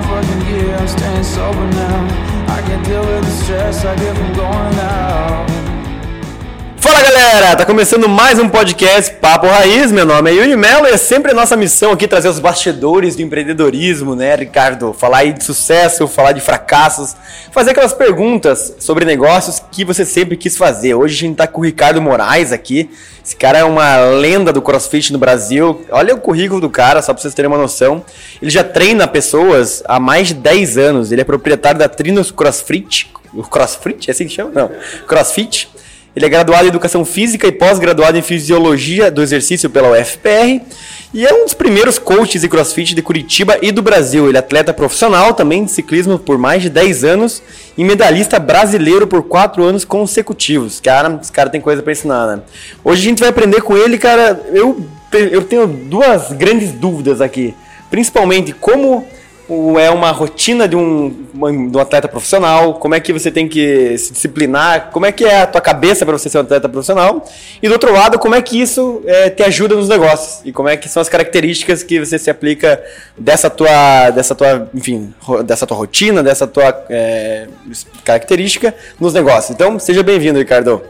long fucking year, I'm staying sober now. I can't deal with the stress I get from going out. Fala galera, tá começando mais um podcast Papo Raiz. Meu nome é Yuri Mello e é sempre a nossa missão aqui trazer os bastidores do empreendedorismo, né, Ricardo? Falar aí de sucesso, falar de fracassos, fazer aquelas perguntas sobre negócios que você sempre quis fazer. Hoje a gente tá com o Ricardo Moraes aqui. Esse cara é uma lenda do CrossFit no Brasil. Olha o currículo do cara, só pra vocês terem uma noção. Ele já treina pessoas há mais de 10 anos. Ele é proprietário da Trinos CrossFit. O CrossFit? É assim que chama? Não. CrossFit. Ele é graduado em Educação Física e pós-graduado em Fisiologia do Exercício pela UFPR e é um dos primeiros coaches de crossfit de Curitiba e do Brasil. Ele é atleta profissional também de ciclismo por mais de 10 anos e medalhista brasileiro por 4 anos consecutivos. Cara, esse cara tem coisa para ensinar, né? Hoje a gente vai aprender com ele, cara. Eu, eu tenho duas grandes dúvidas aqui. Principalmente como é uma rotina de um, de um atleta profissional, como é que você tem que se disciplinar, como é que é a tua cabeça para você ser um atleta profissional, e do outro lado, como é que isso é, te ajuda nos negócios, e como é que são as características que você se aplica dessa tua, dessa tua, enfim, dessa tua rotina, dessa tua é, característica nos negócios. Então, seja bem-vindo, Ricardo.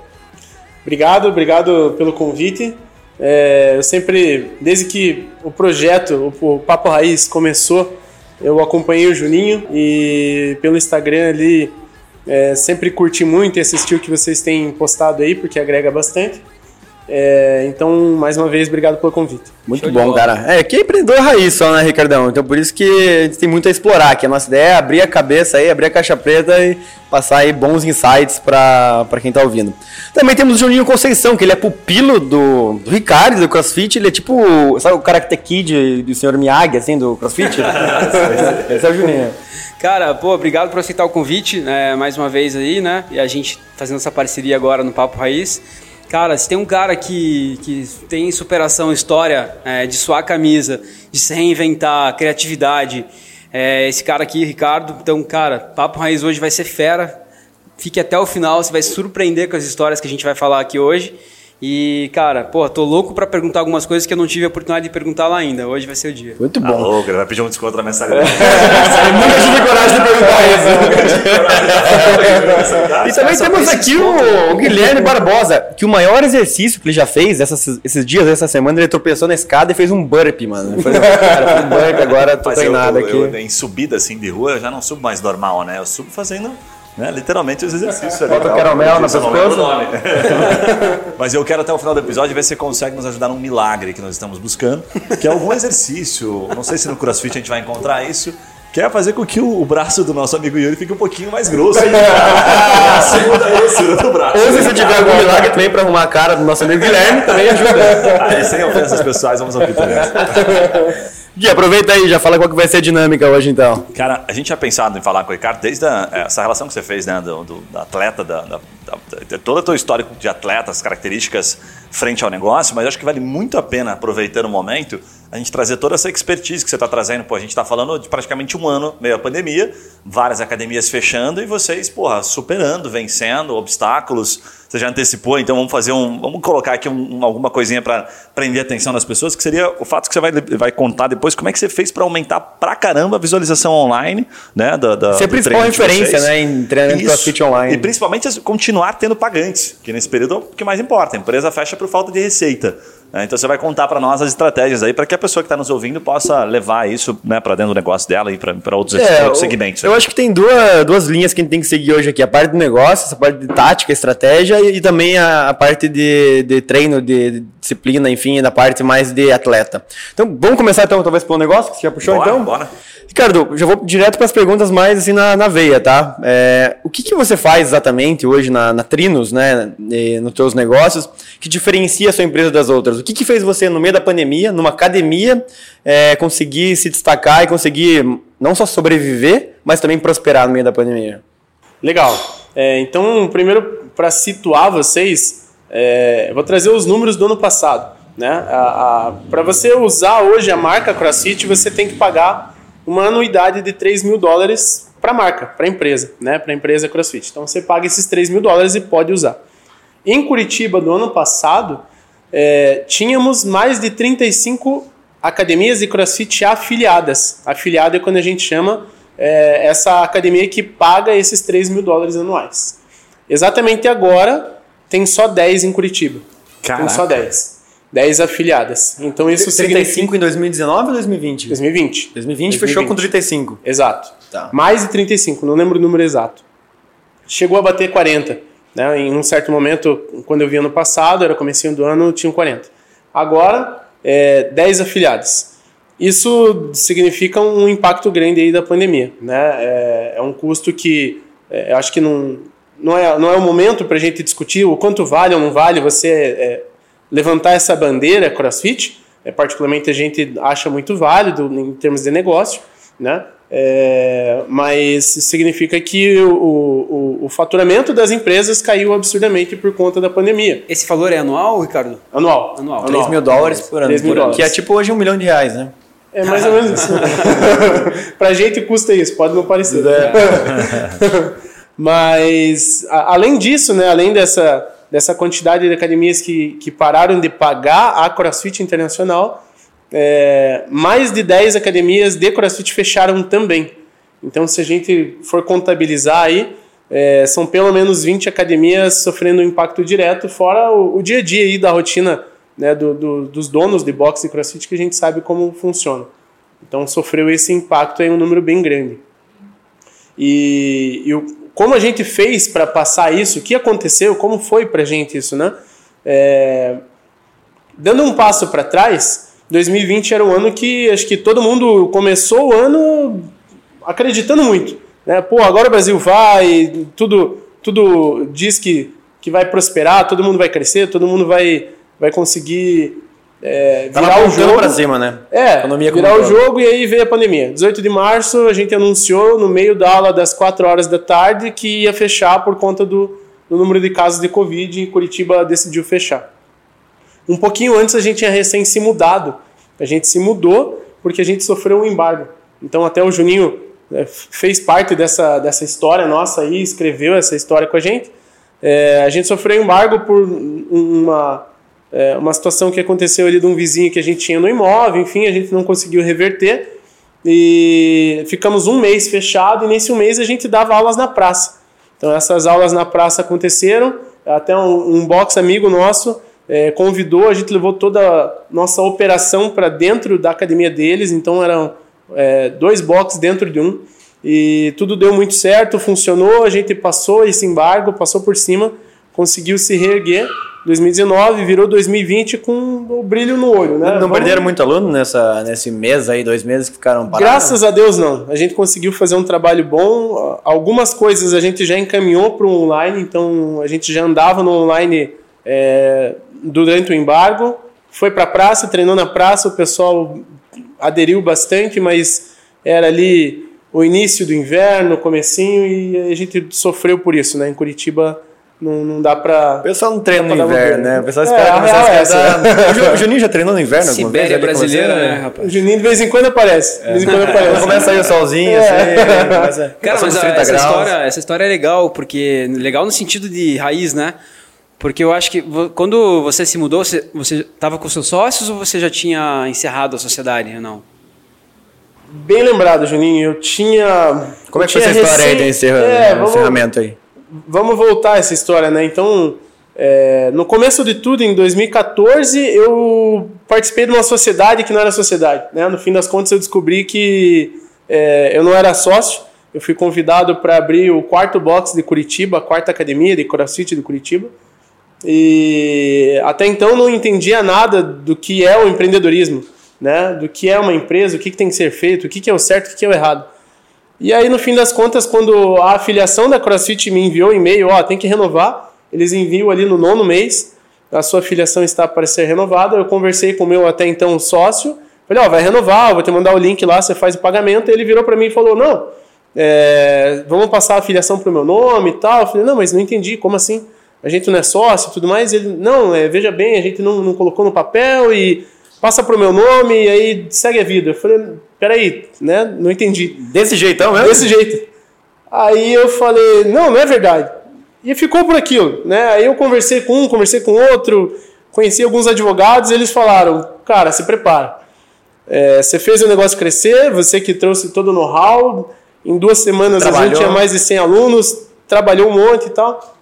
Obrigado, obrigado pelo convite. É, eu sempre, desde que o projeto, o Papo Raiz começou, eu acompanhei o Juninho e pelo Instagram ali é, sempre curti muito e assisti o que vocês têm postado aí, porque agrega bastante. É, então, mais uma vez, obrigado pelo convite. Muito Show bom, cara. É, que é empreendedor raiz só, né, Ricardão? Então, por isso que a gente tem muito a explorar aqui. A nossa ideia é abrir a cabeça aí, abrir a caixa preta e passar aí bons insights para quem tá ouvindo. Também temos o Juninho Conceição, que ele é pupilo do, do Ricardo, do CrossFit. Ele é tipo, sabe o Karate Kid do Sr. Miyagi, assim, do CrossFit? Esse é o Juninho. Cara, pô, obrigado por aceitar o convite, né, mais uma vez aí, né? E a gente fazendo essa parceria agora no Papo Raiz. Cara, se tem um cara que, que tem superação, história, é, de suar a camisa, de se reinventar, criatividade, é, esse cara aqui, Ricardo. Então, cara, Papo Raiz hoje vai ser fera. Fique até o final, você vai se surpreender com as histórias que a gente vai falar aqui hoje. E, cara, pô, tô louco para perguntar algumas coisas que eu não tive a oportunidade de perguntar lá ainda. Hoje vai ser o dia. Muito bom. Tá louco, ele vai pedir um desconto na mensalidade. eu nunca tive coragem de perguntar isso. e também temos aqui o, o, Guilherme Barbosa, que o maior exercício que ele já fez essas, esses dias, essa semana, ele tropeçou na escada e fez um burp, mano. Fez, cara, fez um burp, agora tô Mas treinado eu, aqui. Eu, em subida assim de rua, eu já não subo mais normal, né? Eu subo fazendo né? Literalmente os exercícios. Bota o caramelo na pescoço. Mas eu quero até o final do episódio ver se você consegue nos ajudar num milagre que nós estamos buscando, que é algum exercício. Não sei se no CrossFit a gente vai encontrar isso. Que é fazer com que o, braço do nosso amigo Yuri fique um pouquinho mais grosso. a segunda grossura do braço. Ou se você tiver algum milagre também para arrumar a cara do nosso amigo Guilherme, também ajuda. Aí, sem ofensas pessoais, vamos ouvir também. Gui, aproveita aí, já fala qual que vai ser a dinâmica hoje então. Cara, a gente tinha pensado em falar com o Ricardo desde a, essa relação que você fez, né, do, do, do atleta, da, da, da, toda a tua história de atleta, as características frente ao negócio, mas acho que vale muito a pena, aproveitando o momento, a gente trazer toda essa expertise que você está trazendo. Pô, a gente está falando de praticamente um ano, meio a pandemia, várias academias fechando e vocês, porra, superando, vencendo obstáculos. Você já antecipou, então vamos fazer um. Vamos colocar aqui um, alguma coisinha para prender a atenção das pessoas, que seria o fato que você vai, vai contar depois como é que você fez para aumentar pra caramba a visualização online, né? Da, da, Você é a principal referência, né? Em treinamento CrossFit online. E principalmente continuar tendo pagantes, que nesse período é o que mais importa. A empresa fecha por falta de receita. Né? Então você vai contar para nós as estratégias aí para que a pessoa que está nos ouvindo possa levar isso né, para dentro do negócio dela e para outros, é, outros segmentos. Eu, eu acho que tem duas, duas linhas que a gente tem que seguir hoje aqui: a parte do negócio, essa parte de tática, estratégia e, e também a, a, parte de, de treino, de, de, disciplina, enfim, da parte mais de atleta. Então vamos começar então, talvez, pelo negócio que você já puxou bora, então? Bora. Ricardo, já vou direto para as perguntas mais assim na, na veia, tá? É, o que, que você faz exatamente hoje na, na Trinos, né, nos seus negócios, que diferencia a sua empresa das outras? O que, que fez você, no meio da pandemia, numa academia, é, conseguir se destacar e conseguir não só sobreviver, mas também prosperar no meio da pandemia? Legal. É, então, primeiro, para situar vocês, é, vou trazer os números do ano passado. Né? Para você usar hoje a marca CrossFit, você tem que pagar uma anuidade de 3 mil dólares para a marca, para a empresa, né? para a empresa CrossFit. Então você paga esses 3 mil dólares e pode usar. Em Curitiba, do ano passado, é, tínhamos mais de 35 academias de CrossFit afiliadas. Afiliado é quando a gente chama é essa academia que paga esses 3 mil dólares anuais. Exatamente agora, tem só 10 em Curitiba. Tem só 10. 10 afiliadas. Então isso 35 significa... em 2019 ou 2020? 2020. 2020 fechou com 35. Exato. Tá. Mais de 35, não lembro o número exato. Chegou a bater 40. Né? Em um certo momento, quando eu vi ano passado, era comecinho do ano, tinham 40. Agora, é, 10 afiliados. Isso significa um impacto grande aí da pandemia. Né? É, é um custo que é, acho que não, não, é, não é o momento para a gente discutir o quanto vale ou não vale você é, levantar essa bandeira CrossFit. É, particularmente a gente acha muito válido em termos de negócio, né? É, mas significa que o, o, o, faturamento das empresas caiu absurdamente por conta da pandemia. Esse valor é anual, Ricardo? Anual. Anual. 3 mil dólares por ano. 3 mil dólares. Que é tipo hoje um milhão de reais, né? É mais ou menos isso. pra gente custa isso, pode não parecer. Mas, a, além disso, né, além dessa, dessa quantidade de academias que, que pararam de pagar a CrossFit Internacional, é, mais de 10 academias de CrossFit fecharam também. Então, se a gente for contabilizar aí, é, são pelo menos 20 academias sofrendo um impacto direto, fora o, o dia a dia aí da rotina né, do, do, dos donos de boxe e CrossFit, que a gente sabe como funciona. Então, sofreu esse impacto aí, um número bem grande. E, e o, como a gente fez para passar isso, o que aconteceu, como foi para a gente isso, né? É, dando um passo para trás, 2020 era um ano que acho que todo mundo começou o ano acreditando muito. Né? Pô, agora o Brasil vai, tudo, tudo diz que, que vai prosperar, todo mundo vai crescer, todo mundo vai, vai conseguir é, virar o jogo para cima, né? É, Economia virar o jogo e aí veio a pandemia. 18 de março a gente anunciou no meio da aula das 4 horas da tarde que ia fechar por conta do, do número de casos de Covid e Curitiba decidiu fechar. Um pouquinho antes a gente tinha recém se mudado. A gente se mudou porque a gente sofreu um embargo. Então até o Juninho né, fez parte dessa, dessa história nossa aí, escreveu essa história com a gente. É, a gente sofreu um embargo por uma, é, uma situação que aconteceu ali de um vizinho que a gente tinha no imóvel, enfim, a gente não conseguiu reverter. E ficamos um mês fechado e nesse um mês a gente dava aulas na praça. Então essas aulas na praça aconteceram, até um, um box amigo nosso é, convidou, a gente levou toda a nossa operação para dentro da academia deles, então eram é, dois boxes dentro de um, e tudo deu muito certo, funcionou, a gente passou esse embargo, passou por cima, conseguiu se reerguer. 2019 virou 2020 com o brilho no olho, né? Não Vamos- perderam muito aluno nessa, nesse mês aí, dois meses que ficaram parados? Graças a Deus não. A gente conseguiu fazer um trabalho bom. Algumas coisas a gente já encaminhou para o online, então a gente já andava no online é, durante o embargo. Foi para a praça, treinou na praça, o pessoal aderiu bastante, mas era ali o início do inverno, comecinho, e a gente sofreu por isso, né? Em Curitiba não, não dá para O pessoal não treina no inverno, né? O pessoal É, espera a começar a é esquentar. O Ju- O Juninho já treinou no inverno alguma vez? Sibéria você, brasileira, né, rapaz? O Juninho de vez em quando aparece. De vez em quando aparece. Começa aí o solzinho, É. assim, começa, Cara, mas dos a- 30 essa graus. história, essa história é legal, porque. Legal no sentido de raiz, né? Porque eu acho que quando você se mudou, você, estava com seus sócios ou você já tinha encerrado a sociedade ou não? Bem lembrado, Juninho. Eu tinha. Como é que foi essa história aí recém- do encerra- É, vamos, encerramento aí? vamos voltar a essa história, né? Então, é, no começo de tudo, em 2014, eu participei de uma sociedade que não era sociedade. Né? No fim das contas, eu descobri que é, eu não era sócio. Eu fui convidado para abrir o quarto box de Curitiba, a quarta academia de CrossFit de Curitiba. E até então não entendia nada do que é o empreendedorismo, né? Do que é uma empresa, o que, que tem que ser feito, o que, que é o certo, o que, que é o errado. E aí, no fim das contas, quando a afiliação da CrossFit me enviou um e-mail, ó, tem que renovar, eles enviam ali no nono mês, a sua afiliação está para ser renovada. Eu conversei com o meu até então sócio, falei, ó, vai renovar, vou te mandar o link lá, você faz o pagamento. Ele virou para mim e falou, não, é, vamos passar a afiliação para o meu nome e tal. Eu falei, não, mas não entendi, como assim? A gente não é sócio e tudo mais? Ele, não, é, veja bem, a gente não, não colocou no papel e passa para o meu nome e aí segue a vida. Eu falei, peraí, né, não entendi. Desse jeitão mesmo? Desse jeito. Aí eu falei, não, não é verdade. E ficou por aquilo, né? Aí eu conversei com um, conversei com outro, conheci alguns advogados, e eles falaram, cara, se prepara. É, você fez o negócio crescer, você que trouxe todo o know-how, Em duas semanas a Trabalhou. gente tinha mais de 100 alunos, trabalhou um monte e tal.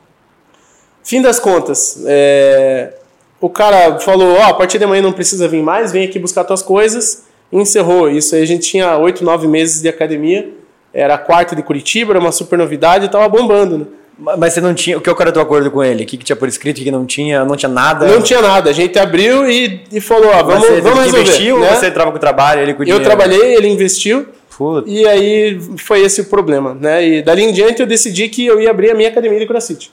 Fim das contas, é, o cara falou, ó, a partir de amanhã não precisa vir mais, vem aqui buscar tuas coisas. E encerrou. Isso aí a gente tinha oito, nove meses de academia. Era a quarta de Curitiba, era uma super novidade e tava bombando, né? Mas você não tinha. O que era o teu acordo com ele? O que, que tinha por escrito? O que não tinha? Não tinha nada? Não tinha nada. A gente abriu e, e falou, ó, vamos, você vamos resolver. investiu né? ou você entrava com o trabalho ele com o Eu dinheiro? trabalhei, ele investiu. Puta. E aí foi esse o problema, né? E dali em diante eu decidi que eu ia abrir a minha academia de CrossFit.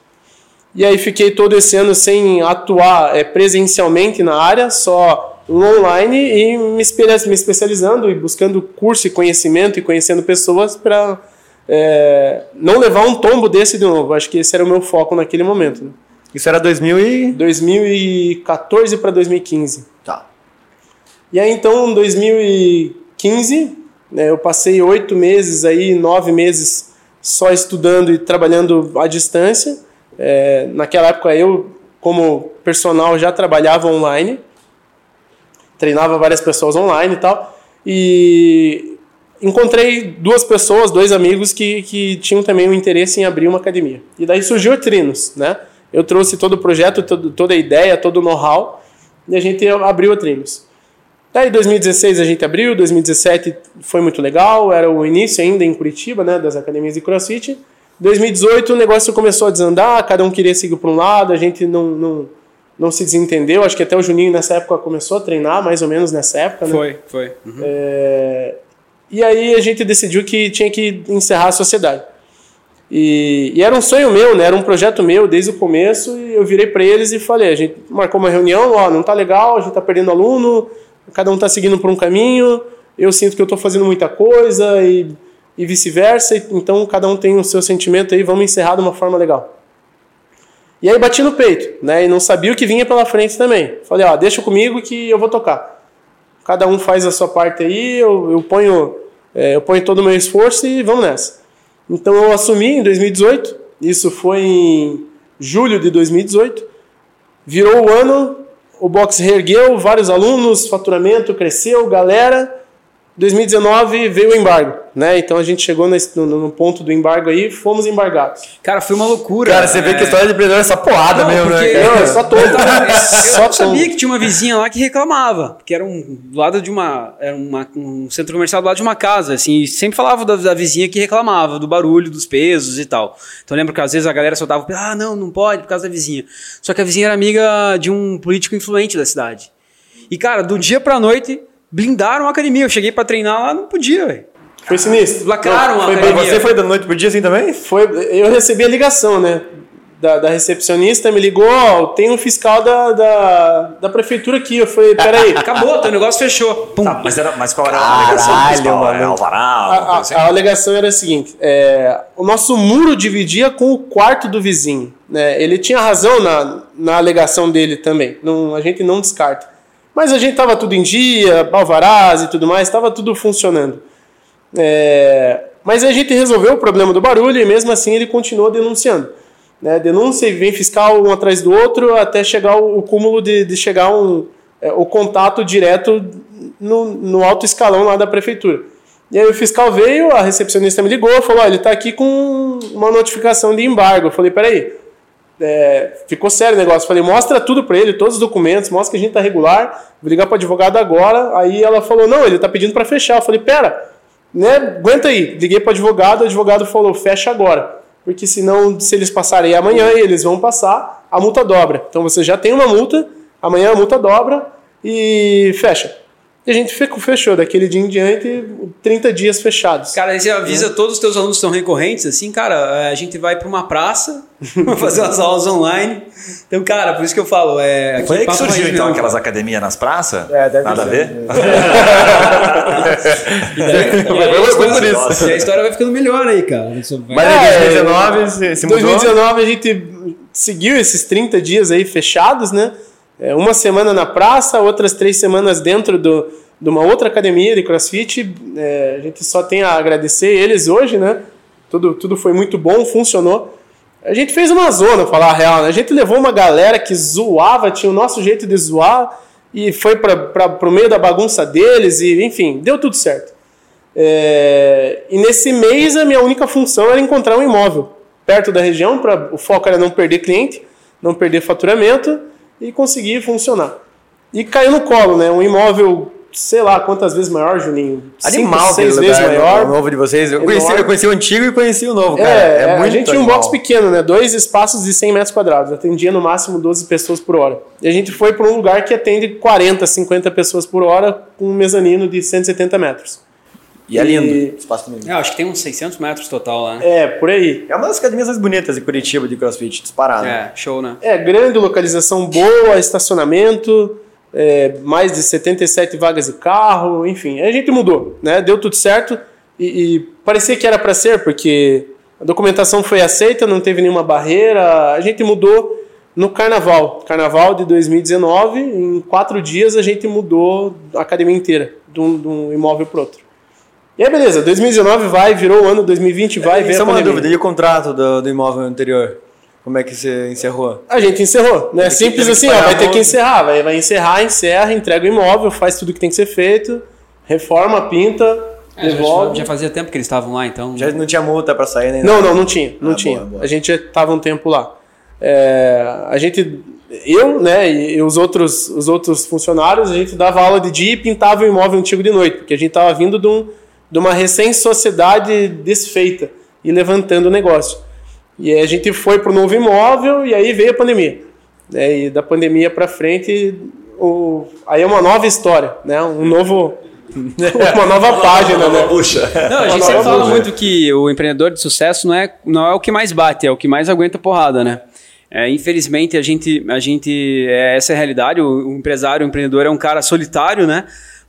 E aí fiquei todo esse ano sem atuar é, presencialmente na área, só online e me, espe- me especializando e buscando curso e conhecimento e conhecendo pessoas para não levar um tombo desse de novo. Acho que esse era o meu foco naquele momento. Né? Isso era 2000 e. 2014 para 2015. Tá. E aí então, em 2015, né, eu passei oito meses aí, nove meses só estudando e trabalhando à distância. É, naquela época eu, como personal, já trabalhava online, treinava várias pessoas online e tal. E encontrei duas pessoas, dois amigos que, que tinham também um interesse em abrir uma academia. E daí surgiu a Trinos, né? Eu trouxe todo o projeto, todo, toda a ideia, todo o know-how e a gente abriu a Trinos. Daí 2016 a gente abriu, 2017 foi muito legal, era o início ainda em Curitiba, né, das academias de CrossFit. 2018 o negócio começou a desandar, cada um queria seguir para um lado, a gente não, não, não se desentendeu. Acho que até o Juninho nessa época começou a treinar, mais ou menos nessa época, né? Foi, foi. Uhum. É, e aí a gente decidiu que tinha que encerrar a sociedade. E, e, era um sonho meu, né? Era um projeto meu desde o começo. E eu virei para eles e falei: a gente marcou uma reunião, ó, não tá legal, a gente tá perdendo aluno, cada um tá seguindo por um caminho. Eu sinto que eu tô fazendo muita coisa e, e vice-versa. Então cada um tem o seu sentimento aí, vamos encerrar de uma forma legal. E aí bati no peito, né? E não sabia o que vinha pela frente também. Falei: ó, deixa comigo que eu vou tocar. Cada um faz a sua parte aí, eu, eu ponho, é, eu ponho todo o meu esforço e vamos nessa. Então eu assumi em 2018, isso foi em julho de 2018. Virou o ano, o box reergueu, vários alunos, faturamento cresceu, galera. 2019 veio o embargo, né? Então a gente chegou nesse, no, no, ponto do embargo aí, fomos embargados. Cara, foi uma loucura. Cara, você é... vê que a história de empreendedor é essa porrada não, mesmo, porque, né? Cara? Não, é só todo. Eu, tava, eu, eu sabia que tinha uma vizinha lá que reclamava, que era um do lado de uma, era uma, um centro comercial do lado de uma casa, assim, e sempre falava da, da, vizinha que reclamava do barulho, dos pesos e tal. Então eu lembro que às vezes a galera soltava, ah, não, não pode por causa da vizinha. Só que a vizinha era amiga de um político influente da cidade. E cara, do dia pra noite blindaram a academia. Eu cheguei para treinar lá, não podia, velho. Foi sinistro. Lacraram não, a foi academia. Você foi da noite pro dia assim também? Foi, eu recebi a ligação, né? Da, da recepcionista, me ligou, ó, tem um fiscal da, da, da prefeitura aqui. Eu falei, peraí. Acabou, teu negócio fechou. Pum. Tá, mas, era, mas qual era a alegação Caralho, principal? É mano. Alvará? A, a, assim? a alegação era a seguinte: é, o nosso muro dividia com o quarto do vizinho. Né? Ele tinha razão na, na alegação dele também. Não, a gente não descarta. Mas a gente estava tudo em dia, alvarás e tudo mais, estava tudo funcionando. É, mas a gente resolveu o problema do barulho e mesmo assim ele continuou denunciando. Né? Denúncia e vem fiscal um atrás do outro até chegar o, o cúmulo de, de chegar um, é, o contato direto no, no alto escalão lá da prefeitura. E aí o fiscal veio, a recepcionista me ligou, falou: oh, ele está aqui com uma notificação de embargo. Eu falei: peraí, é, ficou sério o negócio. Falei, mostra tudo para ele, todos os documentos, mostra que a gente tá regular, vou ligar para advogado agora. Aí ela falou, não, ele tá pedindo para fechar. Eu falei, pera, né, aguenta aí. Liguei para advogado, o advogado falou, fecha agora. Porque senão, se eles passarem amanhã, eles vão passar, a multa dobra. Então você já tem uma multa, amanhã a multa dobra e fecha. E a gente fechou daquele dia em diante, 30 dias fechados. Cara, aí você avisa todos os teus alunos que são recorrentes, assim, cara, a gente vai para uma praça, fazer umas aulas online. Então, cara, por isso que eu falo, é... Foi aí que Papo surgiu, então, aquelas academias nas praças? É, deve Nada a ser. ver? E daí- e aí Foi a por história- isso. E a história vai ficando melhor aí, cara. Mas É, em 2019 se, se Em mudou. 2019 a gente seguiu esses 30 dias aí fechados, né? É, uma semana na praça, outras três semanas dentro do, de uma outra academia de crossfit. É, a gente só tem a agradecer eles hoje, né? Tudo, tudo foi muito bom, funcionou. A gente fez uma zona, falar a real, né? A gente levou uma galera que zoava, tinha o nosso jeito de zoar e foi para o meio da bagunça deles e, enfim, deu tudo certo. É, e nesse mês a minha única função era encontrar um imóvel perto da região, pra, o foco era não perder cliente, não perder faturamento e conseguir funcionar. E caiu no colo, né? Um imóvel, sei lá quantas vezes maior, Juninho? Animal, Cinco, seis vezes maior. O novo de vocês. Eu conheci, Enorme. eu conheci o antigo e conheci o novo, cara. É, É, muito a gente tinha um box pequeno, né? Dois espaços de 100 metros quadrados. Atendia no máximo 12 pessoas por hora. E a gente foi para um lugar que atende 40, 50 pessoas por hora com um mezanino de 170 metros. E é lindo. E- Espaço lindo. É, acho que tem uns 600 metros total lá, né? É, por aí. É uma das academias mais bonitas de Curitiba de CrossFit, disparado. É, show, né? É, grande, localização boa, estacionamento, é, mais de 77 vagas de carro, enfim. A gente mudou, né? Deu tudo certo e, e parecia que era para ser, porque a documentação foi aceita, não teve nenhuma barreira. A gente mudou no carnaval. Carnaval de 2019, em quatro dias a gente mudou a academia inteira, de um, de um imóvel para outro. E aí, beleza, 2019 vai, virou o ano, 2020 vai, vem Isso a é uma dúvida. E o contrato do, do imóvel anterior? Como é que você encerrou? A gente encerrou, né? Simples que assim, ó, vai ter que encerrar, vai, vai encerrar, encerra, entrega o imóvel, faz tudo que tem que ser feito, reforma, pinta, É, devolve. já fazia tempo que eles estavam lá, então. Já não tinha multa pra sair nem Não, nada? não, não tinha, não Ah, tinha. boa, boa. A gente já tava um tempo lá. É, a gente, eu, né, e os outros, os outros funcionários, a gente dava aula de dia e pintava o imóvel antigo de noite, porque a gente tava vindo de, um, de uma recém-sociedade desfeita e levantando o negócio. E aí a gente foi pro novo imóvel e aí veio a pandemia. Né, e da pandemia para frente, o, aí é uma nova história, né, um novo, uma nova página, né. Puxa. Não, a gente sempre fala muito que o empreendedor de sucesso não é, não é o que mais bate, é o que mais aguenta porrada, né? É, infelizmente, a gente, a gente é, essa é a realidade. O, o empresário, o empreendedor é um cara solitário, né?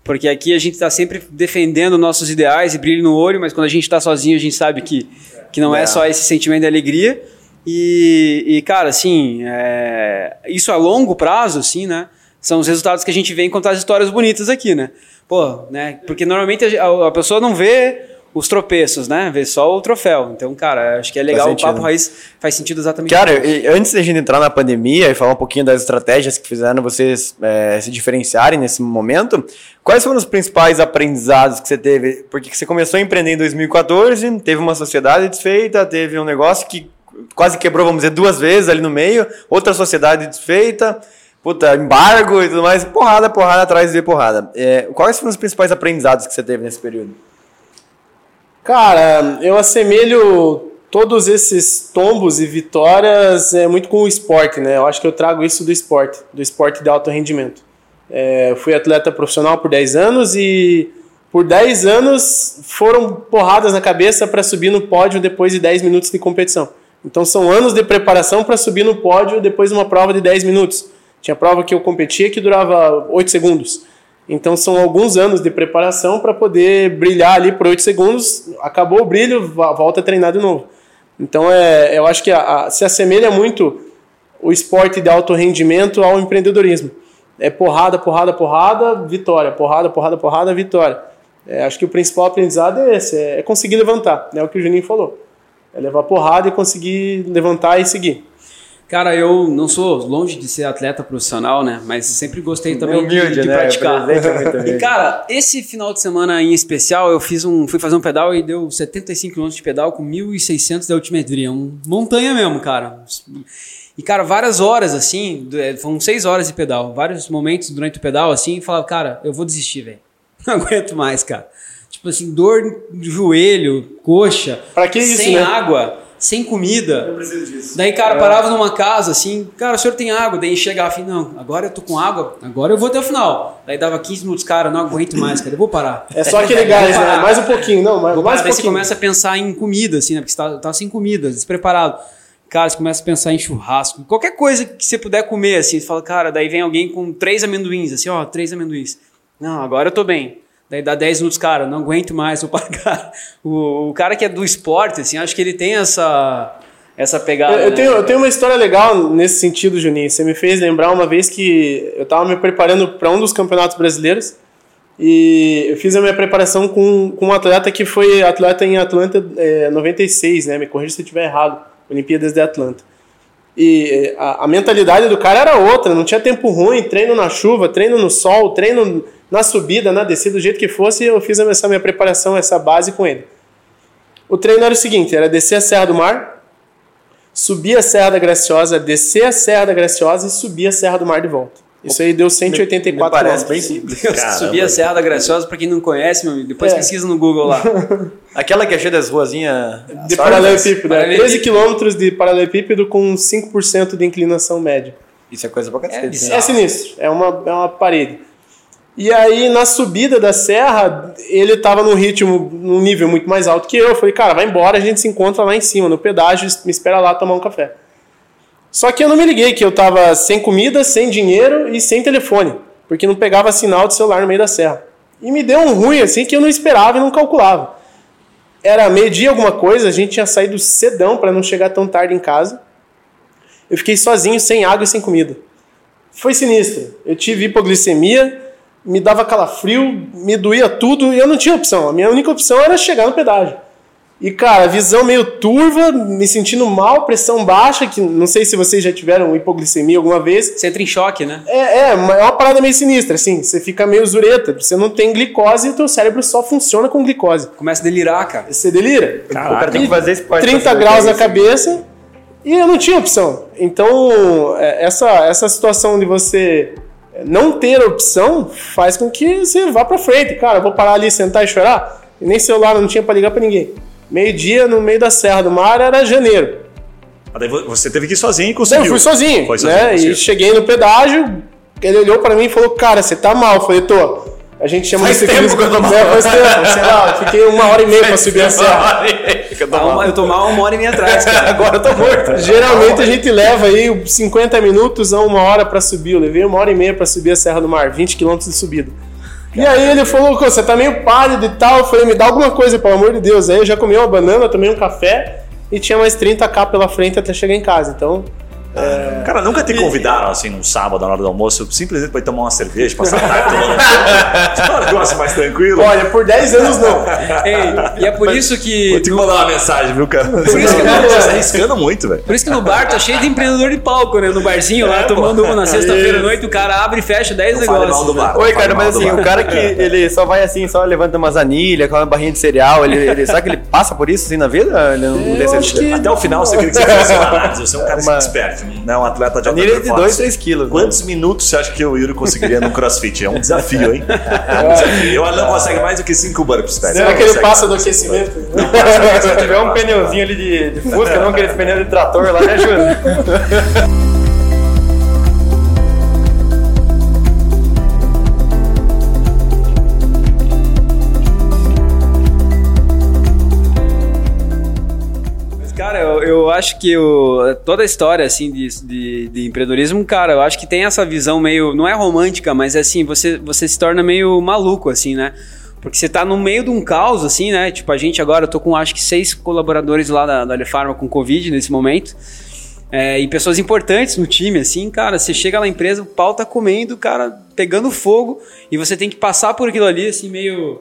Porque aqui a gente está sempre defendendo nossos ideais e brilho no olho, mas quando a gente está sozinho, a gente sabe que, que não é. É. só esse sentimento de alegria. E, e, cara, assim, é, isso a longo prazo, assim, né? São os resultados que a gente vê em contar as histórias bonitas aqui, né? Pô, né? Porque normalmente a, a pessoa não vê os tropeços, né? Vê só o troféu. Então, cara, acho que é legal. O. Papo Raiz faz sentido exatamente. Cara, e antes da gente entrar na pandemia e falar um pouquinho das estratégias que fizeram vocês é, se diferenciarem nesse momento, quais foram os principais aprendizados que você teve? Porque você começou a empreender em 2014, teve uma sociedade desfeita, teve um negócio que quase quebrou, vamos dizer, duas vezes ali no meio, outra sociedade desfeita, puta, embargo e tudo mais, porrada, porrada atrás de porrada. É, quais foram os principais aprendizados que você teve nesse período? Cara, eu assemelho todos esses tombos e vitórias é, muito com o esporte, né? Eu acho que eu trago isso do esporte, do esporte de alto rendimento. É, fui atleta profissional por 10 anos e por 10 anos foram porradas na cabeça para subir no pódio depois de 10 minutos de competição. Então são anos de preparação para subir no pódio depois de uma prova de 10 minutos. Tinha prova que eu competia que durava 8 segundos. Então são alguns anos de preparação para poder brilhar ali por 8 segundos. Acabou o brilho, volta a treinar de novo. Então é, eu acho que a- a- se assemelha muito o esporte de alto rendimento ao empreendedorismo. É porrada, porrada, porrada, vitória. Porrada, porrada, porrada, vitória. É, acho que o principal aprendizado é esse, é conseguir levantar. É o que o Juninho falou. É levar porrada e conseguir levantar e seguir. Cara, eu não sou longe de ser atleta profissional, né? Mas sempre gostei também de- humilde, de, né? praticar. E, cara, esse final de semana em especial, eu fiz um, fui fazer um pedal e deu 75 km de pedal com 1.600 de altimetria. Um montanha mesmo, cara. E, cara, várias horas, assim, é, foram seis horas de pedal. Vários momentos durante o pedal, assim, falava, cara, eu vou desistir, velho. Não aguento mais, cara. Tipo assim, dor no joelho, coxa. Pra que isso, Sem né? água, sem comida. Daí, cara, parava numa casa assim, cara, o senhor tem água? Daí chegava assim, não, agora eu tô com água, agora eu vou até o final. Daí dava 15 minutos, cara, não aguento mais, cara, eu vou parar. É só aquele gás, né? Mais um pouquinho, não, mais, Vou mais parar. um Daí você começa a pensar em comida, assim, né? Porque você tá, tá sem comida, despreparado. Cara, você começa a pensar em churrasco, qualquer coisa que você puder comer, assim, você fala, cara, daí vem alguém com três amendoins, assim, ó, três amendoins. Não, agora eu tô bem. Daí dá 10 minutos, cara, não aguento mais, vou parar. O, o cara que é do esporte, assim, acho que ele tem essa, essa pegada. Eu, eu né? tenho, eu tenho uma história legal nesse sentido, Juninho. Você me fez lembrar uma vez que eu estava me preparando para um dos campeonatos brasileiros e eu fiz a minha preparação com, com um atleta que foi atleta em Atlanta é, 96, né? Me corrija se eu estiver errado. Olimpíadas de Atlanta. E é, a, a mentalidade do cara era outra, não tinha tempo ruim, treino na chuva, treino no sol, treino na subida, na descida, do jeito que fosse, eu fiz essa minha preparação, essa base com ele. O treino era o seguinte: era descer a Serra do Mar, subir a Serra da Graciosa, descer a Serra da Graciosa e subir a Serra do Mar de volta. Isso aí deu 184 Me parece bem simples. Subir a Serra da Graciosa, pra quem não conhece, meu amigo, depois É. pesquisa no Google lá. Aquela que é cheia das ruazinhas. De paralelepípedo, é. Paralelepípedo. 13 quilômetros de paralelepípedo com 5% de inclinação média. Isso é coisa pra cacete. isso né? É sinistro, é uma, é uma parede. E aí, na subida da serra, ele tava num ritmo, num nível muito mais alto que eu. Eu falei, cara, vai embora, a gente se encontra lá em cima, no pedágio, me espera lá tomar um café. Só que eu não me liguei que eu tava sem comida, sem dinheiro e sem telefone, porque não pegava sinal de celular no meio da serra. E me deu um ruim assim que eu não esperava e não calculava. Era meio-dia alguma coisa, a gente tinha saído cedão para não chegar tão tarde em casa. Eu fiquei sozinho, sem água e sem comida. Foi sinistro. Eu tive hipoglicemia, me dava calafrio, me doía tudo e eu não tinha opção. A minha única opção era chegar no pedágio. E, cara, visão meio turva, me sentindo mal, pressão baixa, que não sei se vocês já tiveram hipoglicemia alguma vez. Você entra em choque, né? É, é, uma- é uma parada meio sinistra, assim. Você fica meio zureta, você não tem glicose e o teu cérebro só funciona com glicose. Começa a delirar, cara. Você delira. O cara tem que fazer esporte. 30 pra saber graus na cabeça e eu não tinha opção. Então, é, essa, essa situação de você não ter opção faz com que você vá pra frente. Cara, vou parar ali, sentar e chorar. E nem celular não tinha pra ligar pra ninguém. Meio-dia, no meio da Serra do Mar, era janeiro. Mas daí você teve que ir sozinho e conseguiu. eu fui sozinho, Foi sozinho, né? conseguiu. E cheguei no pedágio, ele olhou pra mim e falou, cara, você tá mal. Eu falei, tô. A gente chama Faz de tempo ciclismo- que eu tô mal. É, faz tempo, sei lá, eu fiquei uma hora e meia pra subir a serra. Ah, uma- eu tô mal uma hora e meia atrás, cara. Agora eu tô morto. Geralmente a gente leva aí 50 minutos a uma hora pra subir. Eu levei uma hora e meia pra subir a Serra do Mar, 20 km de subida. E aí ele falou, "Pô, você tá meio pálido e tal. Eu falei, me dá alguma coisa, pelo amor de Deus. Aí eu já comi uma banana, tomei um café e tinha mais 30k pela frente até chegar em casa. Então, Cara, nunca te convidaram assim num sábado, na hora do almoço, simplesmente pra ir tomar uma cerveja, passar a tarde tomando um negócio mais tranquilo? olha, por 10 anos não. Ei, e é por isso que. Vou te mandar uma mensagem, viu, cara? Por isso que Você não- tá arriscando muito, velho. Por isso que no bar tá cheio de empreendedor de palco, né? No barzinho lá, tomando uma na sexta-feira à noite, o cara abre e fecha 10 Fale mal negócios. do né? bar. Oi, cara, mas assim, o cara que ele só vai assim, só levanta umas anilhas, com uma barrinha de cereal, ele, ele, será que ele passa por isso assim na vida? Ele não que- Até o final você queria que você fosse uma análise. Você é um cara Uma- expert, não é um atleta de alta Anilha de performance. 2, 3 quilos. né? Quantos minutos você acha que o Yuri conseguiria no crossfit? É um desafio, hein? É um desafio. Eu não consegue mais do que 5 burpees, velho. Será que ele passa do aquecimento? Se tiver um pneuzinho ali de, de fusca, não aqueles pneus de trator lá, me ajuda. eu, acho que o- toda a história, assim, de, de, de empreendedorismo, cara, eu acho que tem essa visão meio, não é romântica, mas é assim, você, você se torna meio maluco, assim, né? Porque você tá no meio de um caos, assim, né? Tipo, a gente agora, eu tô com acho que seis colaboradores lá da, da Alefarma com Covid nesse momento. É, e pessoas importantes no time, assim, cara, você chega na empresa, o pau tá comendo, cara, pegando fogo, e você tem que passar por aquilo ali, assim, meio,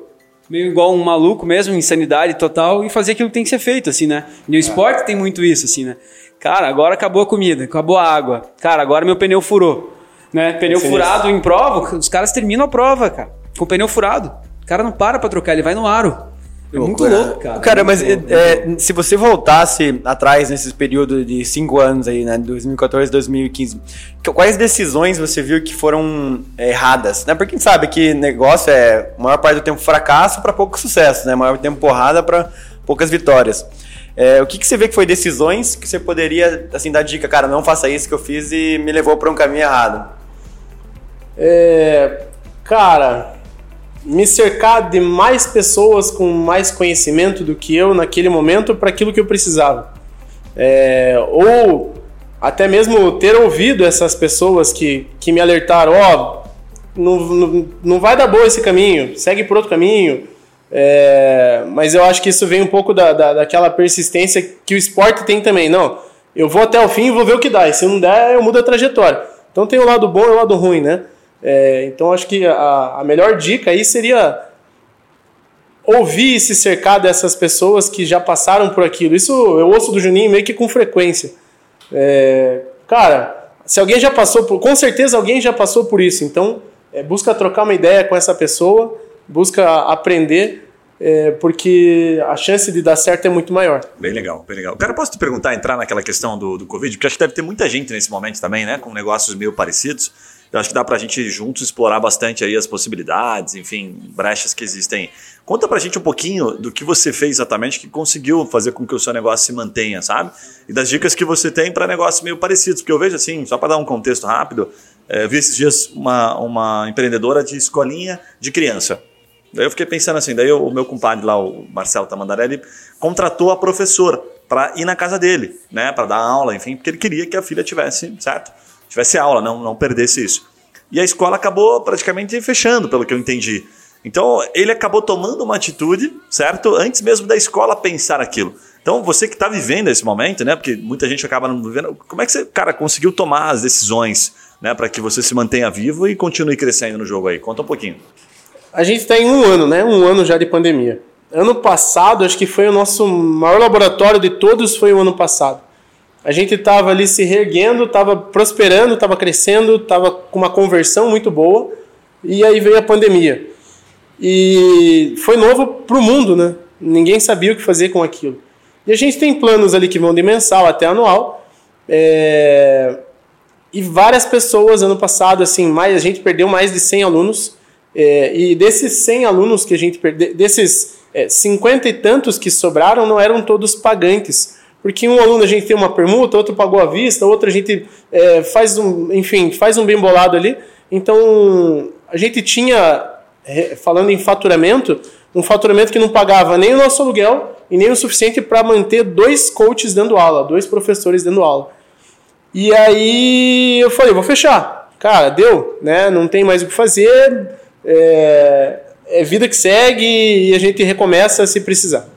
meio igual um maluco mesmo, insanidade total, e fazer aquilo que tem que ser feito, assim, né? E o esporte tem muito isso, assim, né? Cara, agora acabou a comida, acabou a água, cara, agora meu pneu furou, né? Pneu furado em prova, os caras terminam a prova, cara, com o pneu furado. O cara não para pra trocar, ele vai no aro. É muito louco, cara. Cara, mas é, louco. se você voltasse atrás nesses períodos de 5 anos aí, né, 2014, 2015, que- quais decisões você viu que foram é, erradas, né? Porque a gente sabe que negócio é a maior parte do tempo fracasso para pouco sucesso, né? A maior tempo porrada para poucas vitórias. É, o que, que você vê que foi decisões que você poderia assim dar dica, cara, não faça isso que eu fiz e me levou para um caminho errado? É, cara, me cercar de mais pessoas com mais conhecimento do que eu naquele momento para aquilo que eu precisava. É, ou até mesmo ter ouvido essas pessoas que, que me alertaram: ó, não, não, não vai dar boa esse caminho, segue por outro caminho. É, mas eu acho que isso vem um pouco da, da, daquela persistência que o esporte tem também. Não, eu vou até o fim e vou ver o que dá. E se não der, eu mudo a trajetória. Então tem o lado bom e o lado ruim, né? É, então acho que a, a melhor dica aí seria ouvir e se cercar dessas pessoas que já passaram por aquilo. Isso eu ouço do Juninho meio que com frequência. É, cara, se alguém já passou por. Com certeza alguém já passou por isso. Então é, busca trocar uma ideia com essa pessoa, busca aprender, é, porque a chance de dar certo é muito maior. Bem legal, bem legal. Cara, posso te perguntar, entrar naquela questão do, do Covid? Porque acho que deve ter muita gente nesse momento também, né? Com negócios meio parecidos. Eu acho que dá pra gente juntos explorar bastante aí as possibilidades, enfim, brechas que existem. Conta pra gente um pouquinho do que você fez exatamente que conseguiu fazer com que o seu negócio se mantenha, sabe? E das dicas que você tem para negócios meio parecidos. Porque eu vejo assim, só para dar um contexto rápido, é, vi esses dias uma, uma empreendedora de escolinha de criança. Daí eu fiquei pensando assim, daí o meu compadre lá, o Marcelo Tamandarelli, contratou a professora para ir na casa dele, né, para dar aula, enfim, porque ele queria que a filha tivesse, certo? Tivesse aula, não, não perdesse isso. E a escola acabou praticamente fechando, pelo que eu entendi. Então, ele acabou tomando uma atitude, certo? Antes mesmo da escola pensar aquilo. Então, você que está vivendo esse momento, né? Porque muita gente acaba não vivendo. Como é que você, cara, conseguiu tomar as decisões, né? Para que você se mantenha vivo e continue crescendo no jogo aí? Conta um pouquinho. A gente está em um ano, né? Um ano já de pandemia. Ano passado, acho que foi o nosso maior laboratório de todos, foi o ano passado. A gente estava ali se reerguendo, estava prosperando, estava crescendo, estava com uma conversão muito boa, e aí veio a pandemia. E foi novo para o mundo, né? Ninguém sabia o que fazer com aquilo. E a gente tem planos ali que vão de mensal até anual. É... E várias pessoas, ano passado, assim, mais, a gente perdeu mais de 100 alunos. É... E desses 100 alunos que a gente perdeu, desses é, 50 e tantos que sobraram, não eram todos pagantes. Porque um aluno a gente tem uma permuta, outro pagou à vista, outro a gente é, faz um, enfim, faz um bem bolado ali. Então, a gente tinha, falando em faturamento, um faturamento que não pagava nem o nosso aluguel e nem o suficiente para manter dois coaches dando aula, dois professores dando aula. E aí eu falei, vou fechar. Cara, deu, né? Não tem mais o que fazer, é, é vida que segue e a gente recomeça se precisar.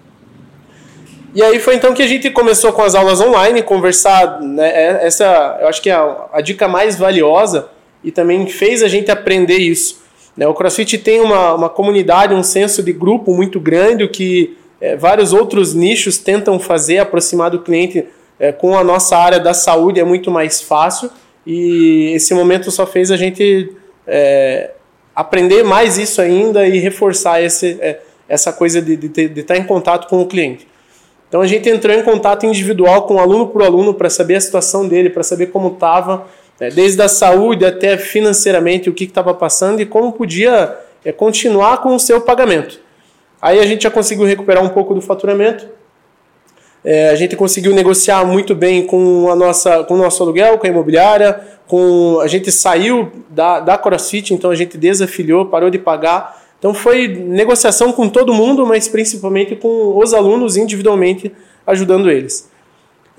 E aí foi então que a gente começou com as aulas online, conversar, né? É, essa eu acho que é a, a dica mais valiosa e também fez a gente aprender isso. Né? O CrossFit tem uma, uma comunidade, um senso de grupo muito grande, o que é, vários outros nichos tentam fazer, aproximar do cliente é, com a nossa área da saúde é muito mais fácil e esse momento só fez a gente é, aprender mais isso ainda e reforçar esse, é, essa coisa de, de, de, estar em contato com o cliente. Então a gente entrou em contato individual com aluno por aluno para saber a situação dele, para saber como estava, né, desde a saúde até financeiramente o que estava passando e como podia é, continuar com o seu pagamento. Aí a gente já conseguiu recuperar um pouco do faturamento. É, a gente conseguiu negociar muito bem com, a nossa, com o nosso aluguel, com a imobiliária. Com, a gente saiu da, da CrossFit, então a gente desafiliou, parou de pagar. Então foi negociação com todo mundo, mas principalmente com os alunos individualmente, ajudando eles.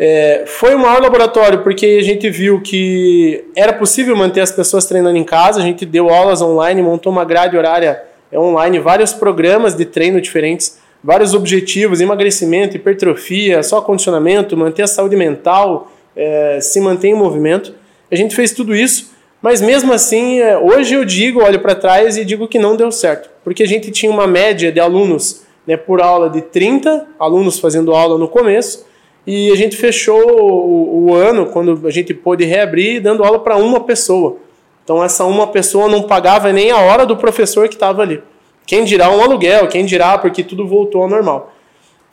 É, foi o maior laboratório porque a gente viu que era possível manter as pessoas treinando em casa. A gente deu aulas online, montou uma grade horária online, vários programas de treino diferentes, vários objetivos, emagrecimento, hipertrofia, só condicionamento, manter a saúde mental, é, se manter em movimento. A gente fez tudo isso, mas mesmo assim, é, hoje eu digo, olho para trás e digo que não deu certo, porque a gente tinha uma média de alunos né, por aula de 30 alunos fazendo aula no começo, e a gente fechou o, o ano, quando a gente pôde reabrir, dando aula para uma pessoa. Então essa uma pessoa não pagava nem a hora do professor que estava ali. Quem dirá um aluguel, quem dirá porque tudo voltou ao normal.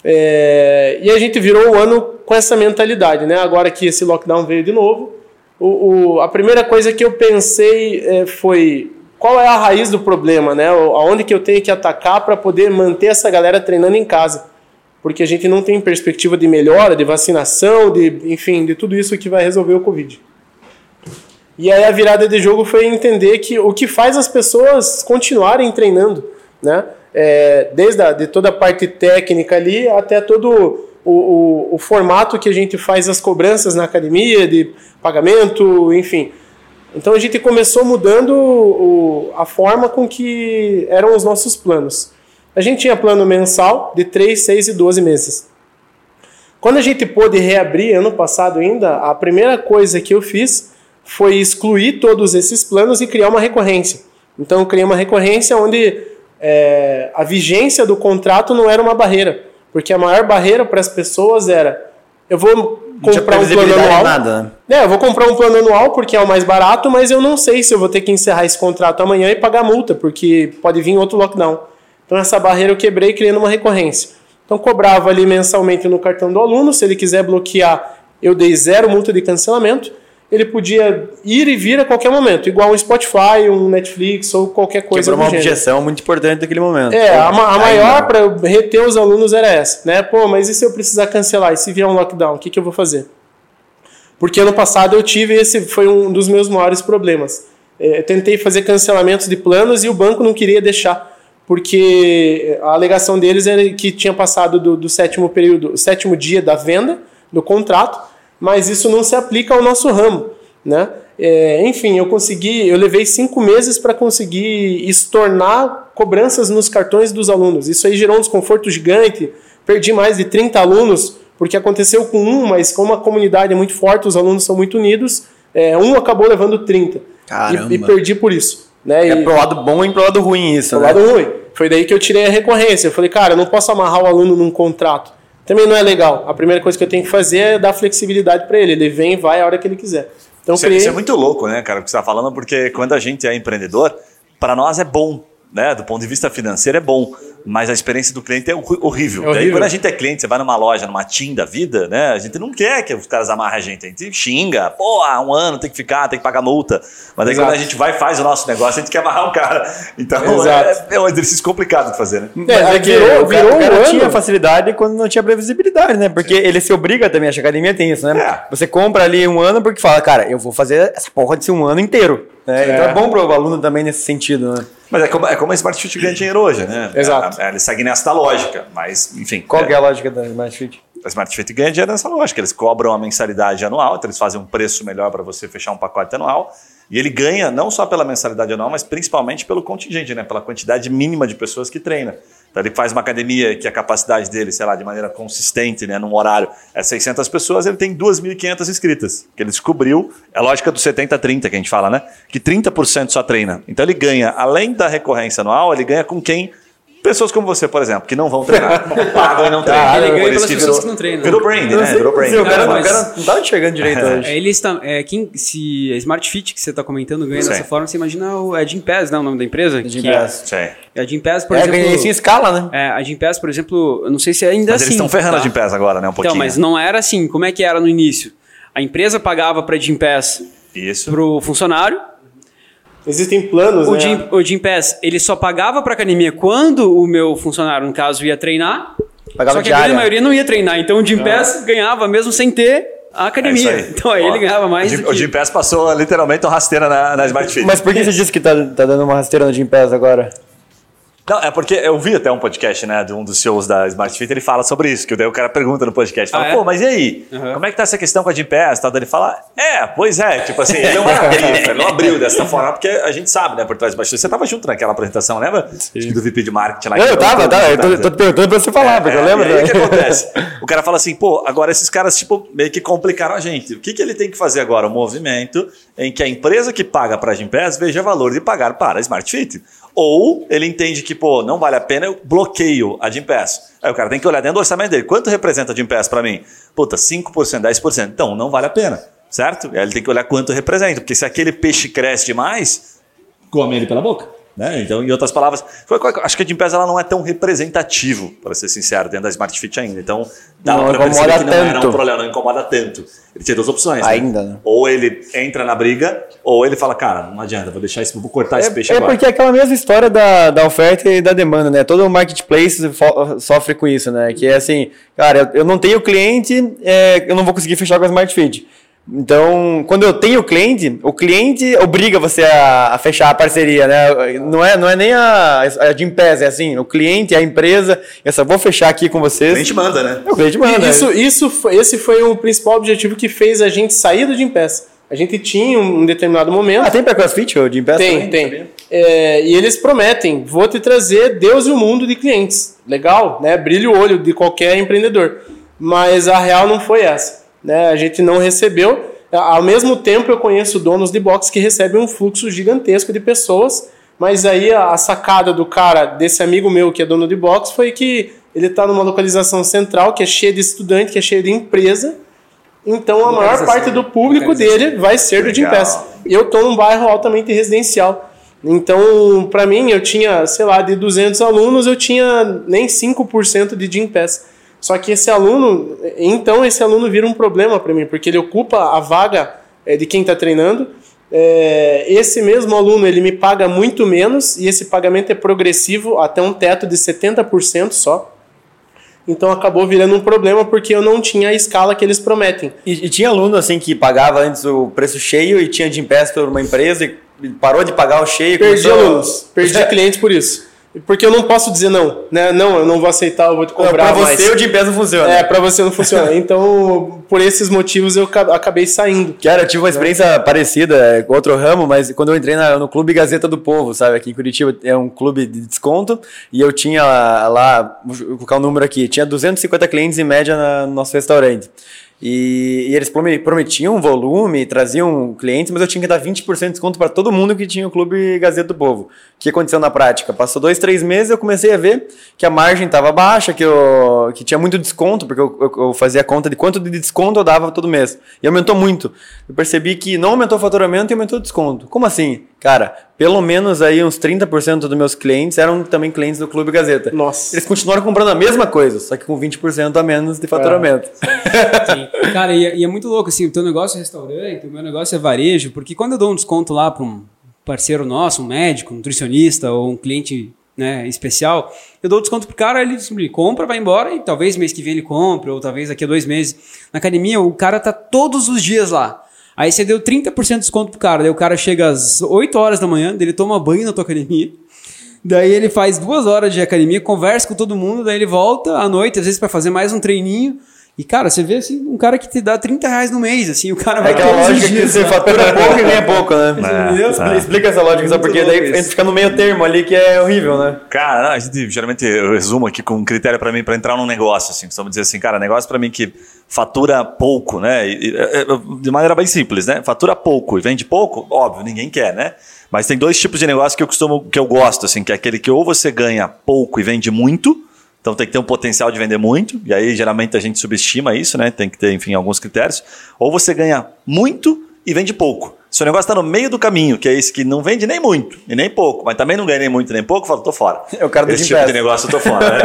É, e a gente virou o ano com essa mentalidade, né? Agora que esse lockdown veio de novo, o, o, a primeira coisa que eu pensei é, foi qual é a raiz do problema, né? Aonde que eu tenho que atacar para poder manter essa galera treinando em casa? Porque a gente não tem perspectiva de melhora, de vacinação, de enfim, de tudo isso que vai resolver o Covid. E aí a virada de jogo foi entender que o que faz as pessoas continuarem treinando, né? É, desde a, de toda a parte técnica ali até todo o, o, o, formato que a gente faz as cobranças na academia, de pagamento, enfim. Então a gente começou mudando o, a forma com que eram os nossos planos. A gente tinha plano mensal de 3, 6 e 12 meses. Quando a gente pôde reabrir ano passado ainda, a primeira coisa que eu fiz foi excluir todos esses planos e criar uma recorrência. Então eu criei uma recorrência onde é, a vigência do contrato não era uma barreira, porque a maior barreira para as pessoas era eu vou comprar um plano anual. Nada. É, eu vou comprar um plano anual porque é o mais barato, mas eu não sei se eu vou ter que encerrar esse contrato amanhã e pagar multa, porque pode vir outro lockdown. Então essa barreira eu quebrei criando uma recorrência. Então cobrava ali mensalmente no cartão do aluno, se ele quiser bloquear, eu dei zero multa de cancelamento. Ele podia ir e vir a qualquer momento, igual um Spotify, um Netflix ou qualquer coisa Quebrou uma gênero. objeção muito importante naquele momento. É, a, a maior para reter os alunos era essa, né? Pô, mas e se eu precisar cancelar? E se vier um lockdown, o que, que eu vou fazer? Porque ano passado eu tive esse, foi um dos meus maiores problemas. É, eu tentei fazer cancelamentos de planos e o banco não queria deixar, porque a alegação deles era que tinha passado do, do sétimo período, sétimo dia da venda do contrato, mas isso não se aplica ao nosso ramo, né? É, enfim, eu consegui, eu levei cinco meses para conseguir estornar cobranças nos cartões dos alunos. Isso aí gerou um desconforto gigante. Perdi mais de 30 alunos, porque aconteceu com um, mas como a comunidade é muito forte, os alunos são muito unidos, é, um acabou levando 30. Caramba. E, e perdi por isso. Né? É E- pro lado bom e pro lado ruim isso, pro né? lado ruim. Foi daí que eu tirei a recorrência. Eu falei, cara, eu não posso amarrar o aluno num contrato. Também não é legal. A primeira coisa que eu tenho que fazer é dar flexibilidade para ele. Ele vem e vai a hora que ele quiser. Então, Isso, é- criei... isso é muito louco, né, cara, o que você está falando, porque quando a gente é empreendedor, para nós é bom, né? Do ponto de vista financeiro é bom, mas a experiência do cliente é horrível. É horrível. Daí, quando a gente é cliente, você vai numa loja, numa TIM da vida, né? A gente não quer que os caras amarrem a gente, a gente xinga, pô, um ano tem que ficar, tem que pagar multa. Mas daí Exato. quando a gente vai e faz o nosso negócio, a gente quer amarrar o cara. Então é, é um exercício complicado de fazer, né? Mas É, é que virou- o cara, virou o cara um tinha ano. facilidade quando não tinha previsibilidade, né? Porque ele se obriga também, acho que a academia tem isso, né? É. Você compra ali um ano porque fala, cara, eu vou fazer essa porra de ser um ano inteiro. Né? Então é bom pro aluno também nesse sentido, né? Mas é como, é como a Smart Fit ganha dinheiro hoje, né? Exato. É, é, ele segue nessa lógica, mas, enfim. Qual é- que é a lógica da Smart Fit? A Smart Fit ganha dinheiro nessa lógica. Eles cobram a mensalidade anual, então eles fazem um preço melhor para você fechar um pacote anual. E ele ganha não só pela mensalidade anual, mas principalmente pelo contingente, né? pela quantidade mínima de pessoas que treina. Então ele faz uma academia que a capacidade dele, sei lá, de maneira consistente, né, num horário, é 600 pessoas, ele tem 2.500 inscritas. Que ele descobriu, é a lógica do 70-30 que a gente fala, né? Que 30% só treina. Então ele ganha, além da recorrência anual, ele ganha com quem? Pessoas como você, por exemplo, que não vão treinar, pagam e não treinam. ele ganha Por isso pelas pessoas que não treinam. Virou brand, né? Virou brand. o, cara, mas- o cara não tava enxergando direito hoje. É, eles tam- é, quem, se a Smart Fit que você está comentando ganha Sim. dessa forma, você imagina o é Jim Pass, não, o nome da empresa? Jim Pass. Sim. É, a Jim Pass, por É, exemplo. isso em escala, né? É, a Jim Pass, por exemplo, eu não sei se ainda Mas assim. eles estão ferrando tá? a Jim Pass agora, né? Um pouquinho. Então, mas não era assim. Como é que era no início? A empresa pagava para Jim Pass Isso. pro funcionário. Existem planos, O né? Jim, o Jim Pass, ele só pagava para academia quando o meu funcionário, no caso, ia treinar. Pagava só que a diária. grande maioria não ia treinar. Então o Jim Pass ganhava mesmo sem ter a É academia. isso aí. então aí Ó, ele ganhava mais o Jim, do que... o Jim Pass passou literalmente uma rasteira na, na Smart Fit. Mas por que você disse que tá, tá dando uma rasteira no Gym Pass agora? Não, é porque eu vi até um podcast, né, de um dos shows da Smart Fit, ele fala sobre isso, que daí o cara pergunta no podcast, fala, Ah, é? pô, mas e aí? Uhum. Como é que tá essa questão com a Jim Pass? Tal? Daí ele fala, é, pois é, tipo assim, ele não abriu, ele não abriu dessa forma, porque a gente sabe, né, por trás do bastidor. Você tava junto naquela apresentação, lembra? Acho que do VP de marketing lá. Não, eu tava, todo tava. Eu tô, tô te perguntando pra você falar, porque eu É, lembro. E aí, o que né? acontece? O cara fala assim, pô, agora esses caras, tipo, meio que complicaram a gente. O que, que ele tem que fazer agora? Um movimento em que a empresa que paga para a Gympass veja valor de pagar para a Smart Fit. Ou ele entende que, pô, não vale a pena, eu bloqueio a Gympass. Aí o cara tem que olhar dentro do orçamento dele. Quanto representa a Gympass para mim? Puta, 5%, 10%. Então, não vale a pena, certo? Aí ele tem que olhar quanto representa. Porque se aquele peixe cresce demais, come ele pela boca. Né? Então, em outras palavras, foi- acho que a Gympass ela não é tão representativo, para ser sincero, dentro da Smart Fit ainda. Então, dá Não para perceber que não era um tanto. problema, não incomoda tanto. Ele tinha duas opções. né? Ainda, né? Ou ele entra na briga, ou ele fala, cara, não adianta, vou deixar isso, vou cortar esse peixe É, é agora. porque é aquela mesma história da, da oferta e da demanda, né? Todo marketplace sofre com isso, né? Que é assim, cara, eu, eu não tenho cliente, é, eu não vou conseguir fechar com a Smart Fit. Então, quando eu tenho cliente, o cliente obriga você a, a fechar a parceria, né? Não é, não é nem a, a Gympass, é assim, o cliente, a empresa, eu só vou fechar aqui com A vocês. gente manda, né? O cliente manda. Isso, isso, foi- esse foi o principal objetivo que fez a gente sair do Gympass. A gente tinha um determinado momento. Ah, tem pra CrossFit o Gympass Tem, também? tem. É, e eles prometem, vou te trazer Deus e o mundo de clientes. Legal, né? Brilha o olho de qualquer empreendedor. Mas a real não foi essa. Né? A gente não recebeu. Ao mesmo tempo, eu conheço donos de box que recebem um fluxo gigantesco de pessoas. Mas aí a sacada do cara, desse amigo meu que é dono de box, foi que ele está numa localização central, que é cheia de estudante, que é cheia de empresa. Então a maior parte do público dele vai ser do. Gympass. Eu tô num bairro altamente residencial. Então, para mim, eu tinha, sei lá, de 200 alunos, eu tinha nem 5% de Gympass. Só que esse aluno, então esse aluno vira um problema para mim, porque ele ocupa a vaga eh, de quem está treinando. É, esse mesmo aluno ele me paga muito menos e esse pagamento é progressivo até um teto de 70% só. Então acabou virando um problema porque eu não tinha a escala que eles prometem. E, e tinha aluno assim que pagava antes o preço cheio e tinha de Gympass por uma empresa e parou de pagar o cheio Perdi começou- alunos, perdi clientes por isso. Porque eu não posso dizer não, né? Não, eu não vou aceitar, eu vou te Não, cobrar pra mais. você o Gympass não funciona. É, pra você não funciona. Então, por esses motivos, eu ca- acabei saindo. Cara, eu tive uma experiência parecida com outro ramo, mas quando eu entrei na- no Clube Gazeta do Povo, sabe? Aqui em Curitiba é um clube de desconto e eu tinha lá, vou colocar o número aqui, tinha 250 clientes em média na- no nosso restaurante. E, e eles prome- prometiam volume, traziam clientes, mas eu tinha que dar 20% de desconto para todo mundo que tinha o Clube Gazeta do Povo. O que aconteceu na prática? Passou dois, três meses eu comecei a ver que a margem estava baixa, que, eu, que tinha muito desconto, porque eu, eu- eu fazia conta de quanto de desconto eu dava todo mês. E aumentou muito. Eu percebi que não aumentou o faturamento e aumentou o desconto. Como assim? Cara, pelo menos aí uns 30% dos meus clientes eram também clientes do Clube Gazeta. Nossa. Eles continuaram comprando a mesma coisa, só que com 20% a menos de faturamento. Sim. Cara, e, é- e é muito louco, assim, o teu negócio é restaurante, o meu negócio é varejo, porque quando eu dou um desconto lá para um parceiro nosso, um médico, um nutricionista ou um cliente né, especial, eu dou desconto pro cara, ele simplesmente compra, vai embora e talvez mês que vem ele compre, ou talvez daqui a dois meses. Na academia, o cara tá todos os dias lá. Aí você deu 30% de desconto pro cara, daí o cara chega às 8 horas da manhã, ele toma banho na tua academia, Daí ele faz duas horas de academia, conversa com todo mundo, daí ele volta à noite, às vezes pra fazer mais um treininho. E, cara, você vê assim, um cara que te dá 30 reais no mês, assim, o cara É vai aquela todos os lógica que dias você lá. fatura pouco e ganha pouco, né? É, Explica- é. Explica essa lógica, só porque daí a gente fica no meio termo ali que é horrível, né? Cara, não, a gente geralmente eu resumo aqui com um critério para mim para entrar num negócio assim, vamos dizer assim, cara, negócio para mim que fatura pouco, né? E- e- é, é, de maneira bem simples, né? Fatura pouco e vende pouco, óbvio, ninguém quer, né? Mas tem dois tipos de negócio que eu costumo que eu gosto assim, que é aquele que ou você ganha pouco e vende muito, então tem que ter um potencial de vender muito, e aí geralmente a gente subestima isso, né? Tem que ter, enfim, alguns critérios. Ou você ganha muito e vende pouco. Se o negócio está no meio do caminho, que é esse que não vende nem muito e nem pouco, mas também não ganha nem muito nem pouco, fala, tô fora. É o cara do Esse Jim tipo de negócio eu tô fora. Né?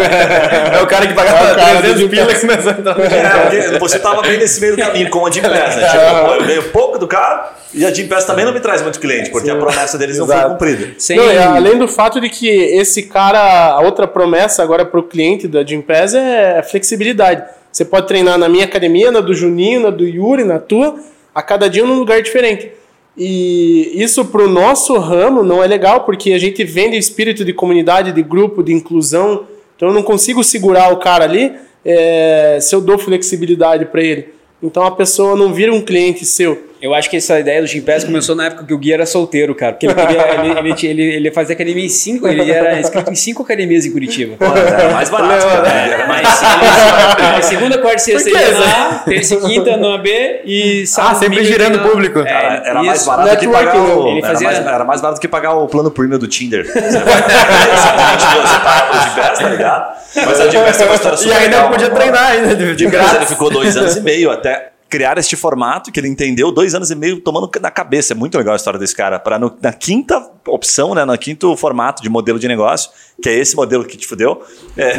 É o cara que pagava É o cara do 300 Jim pila e começou a entrar É, você tava bem nesse meio do caminho com a Jim Pass, né? Tipo, pô, eu ganho pouco do cara e a Jim Pass também não me traz muito cliente, porque a promessa deles não foi Exato. cumprida. Sem... Não, e além do fato de que esse cara, a outra promessa agora para o cliente da Gym Pass é a flexibilidade. Você pode treinar na minha academia, na do Juninho, na do Yuri, na tua, a cada dia num lugar diferente. E isso pro nosso ramo não é legal, porque a gente vende espírito de comunidade, de grupo, de inclusão. Então eu não consigo segurar o cara ali é, se eu dou flexibilidade para ele. Então a pessoa não vira um cliente seu. Eu acho que essa ideia do Pass começou na época que o Gui era solteiro, cara. Porque ele, queria, ele, ele, ele, ele fazia academia em cinco, ele era inscrito em cinco academias em Curitiba. Era mais barato, cara. Era mais ele, segunda, quarta e sexta ele lá, terça e quinta no AB e sábado Ah, sempre girando ia- público. É, Cara, era mais barato que pagar o, ele era, fazia- mais, era mais barato que pagar o plano premium do Tinder. Você vai você paga pro Jim Pass, tá ligado? Mas a Jim Pass tem uma história E super ainda legal, podia mano. treinar ainda, de, de graça. ele ficou dois anos e meio até criar este formato que ele entendeu, dois anos e meio tomando na cabeça. É muito legal a história desse cara. Para na quinta opção, né, no quinto formato de modelo de negócio, que é esse modelo que te fudeu, é,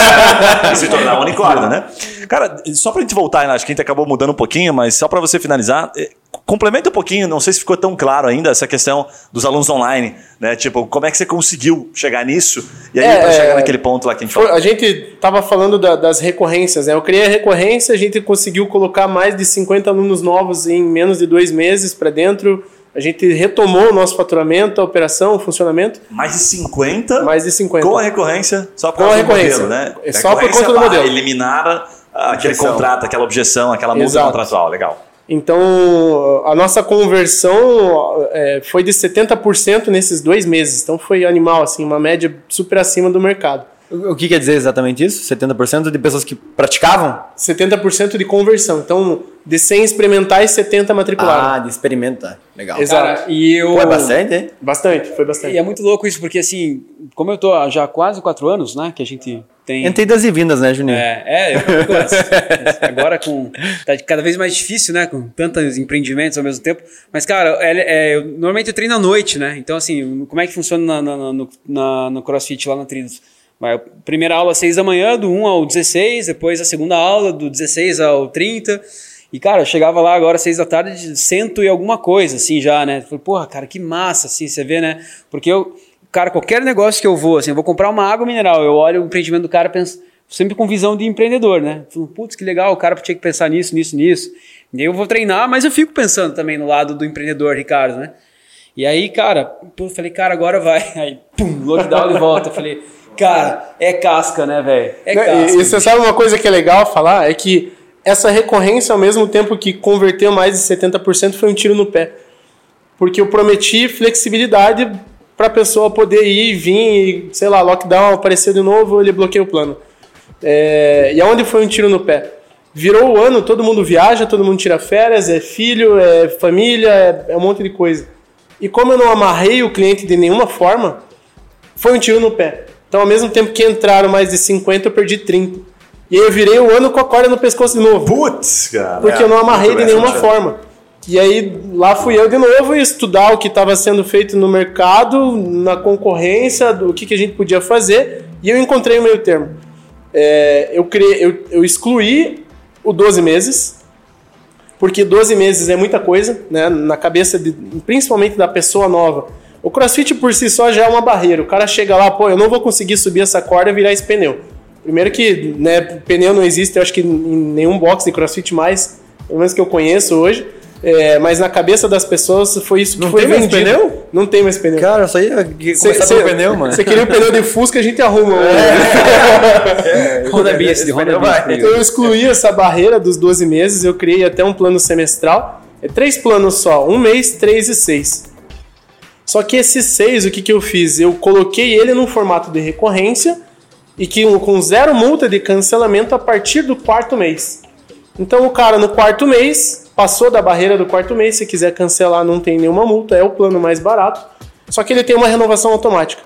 se tornar um unicórnio, né? Cara, só pra gente voltar, né, acho que a gente acabou mudando um pouquinho, mas só para você finalizar, é, complementa um pouquinho, não sei se ficou tão claro ainda essa questão dos alunos online, né? Tipo, como é que você conseguiu chegar nisso e aí É, pra chegar é, naquele ponto lá que a gente falou. a gente tava falando da- das recorrências, né? Eu criei a recorrência, a gente conseguiu colocar mais de 50 alunos novos em menos de dois meses para dentro. A gente retomou o nosso faturamento, a operação, o funcionamento, Mais de 50 mais de 50. Com a recorrência, só por Com a causa do recorrência. modelo, né? É só por conta do para modelo. eliminar aquele contrato, aquela objeção, aquela multa Exato. contratual. Legal. Então, a nossa conversão é, foi de 70% nesses dois meses. Então, foi animal, assim, uma média super acima do mercado. O que quer dizer exatamente isso? 70% de pessoas que praticavam? 70% de conversão. Então, de 100 experimentais, 70 matricularam. Ah, de experimenta. Legal. Exato. Cara, e eu... Pô, é bastante, hein? Bastante, foi bastante. E é muito louco isso, porque assim, como eu tô há já quase quatro anos, né, que a gente tem. Entre idas e vindas, né, Juninho? É, é, eu gosto. Agora com. Tá cada vez mais difícil, né? Com tantos empreendimentos ao mesmo tempo. Mas, cara, é, é, eu, normalmente eu treino à noite, né? Então, assim, como é que funciona na, na, no, na, no CrossFit lá na Trilhos? Vai, primeira aula às 6 da manhã, do 1 ao 16, depois a segunda aula, do 16 ao 30. E, cara, eu chegava lá agora às 6 da tarde, cento e alguma coisa, assim, já, né? Falei, porra, cara, que massa, assim, você vê, né? Porque eu cara, qualquer negócio que eu vou, assim, eu vou comprar uma água mineral, eu olho o empreendimento do cara, penso, sempre com visão de empreendedor, né? Falo, putz, que legal, o cara tinha que pensar nisso, nisso, nisso. E aí eu vou treinar, mas eu fico pensando também no lado do empreendedor, Ricardo, né? E aí, cara, pô, falei, cara, agora vai. Aí, pum, lockdown de volta. falei, cara, é casca, né, velho? É casca. E, e você sabe uma coisa que é legal falar? É que essa recorrência, ao mesmo tempo que converteu mais de 70%, foi um tiro no pé. Porque eu prometi flexibilidade para a pessoa poder ir, vir e, sei lá, lockdown apareceu de novo, ele bloqueia o plano. É, e aonde foi um tiro no pé? Virou o ano, todo mundo viaja, todo mundo tira férias, é filho, é família, é, é um monte de coisa. E como eu não amarrei o cliente de nenhuma forma, foi um tiro no pé. Então, ao mesmo tempo que entraram mais de 50, eu perdi 30. E aí eu virei o ano com a corda no pescoço de novo. Putz, cara. Porque é, eu não amarrei muito de nenhuma forma. E aí lá fui eu de novo estudar o que estava sendo feito no mercado, na concorrência, do que, que a gente podia fazer, e eu encontrei o meio termo. É, eu, criei, eu, eu excluí o 12 meses, porque 12 meses é muita coisa, né? Na cabeça de, principalmente da pessoa nova. O crossfit por si só já é uma barreira. O cara chega lá, pô, eu não vou conseguir subir essa corda e virar esse pneu. Primeiro que né, pneu não existe, eu acho que em nenhum box de crossfit mais, pelo menos que eu conheço hoje. É, mas na cabeça das pessoas foi isso que Não foi tem mais vendido. pneu? Não tem mais pneu. Cara, isso aí é Cê- cê- pneu, mano. Você queria um pneu de Fusca, a gente arruma. Honda Beast, Honda Beast. vai. Então eu excluí essa barreira dos 12 meses, eu criei até um plano semestral. É três planos só, um mês, três e seis. Só que esses seis, o que, que eu fiz? Eu coloquei ele num formato de recorrência e que com zero multa de cancelamento a partir do quarto mês. Então o cara no quarto mês passou da barreira do quarto mês, se quiser cancelar não tem nenhuma multa, é o plano mais barato. Só que ele tem uma renovação automática.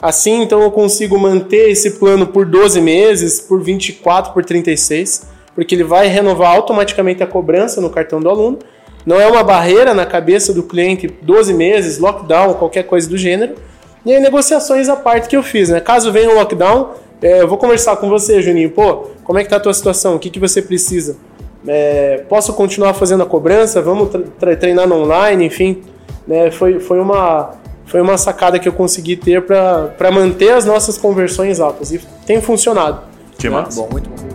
Assim, então eu consigo manter esse plano por 12 meses, por 24, por 36, porque ele vai renovar automaticamente a cobrança no cartão do aluno. Não é uma barreira na cabeça do cliente 12 meses, lockdown, qualquer coisa do gênero. E aí negociações à parte que eu fiz, né? Caso venha um lockdown, é, eu vou conversar com você, Juninho. Pô, como é que tá a tua situação? O que, que você precisa? É, posso continuar fazendo a cobrança? Vamos tre- tre- treinar no online, enfim. Né? Foi, foi, uma, foi uma sacada que eu consegui ter para manter as nossas conversões altas. E tem funcionado. Que massa. Bom, muito bom.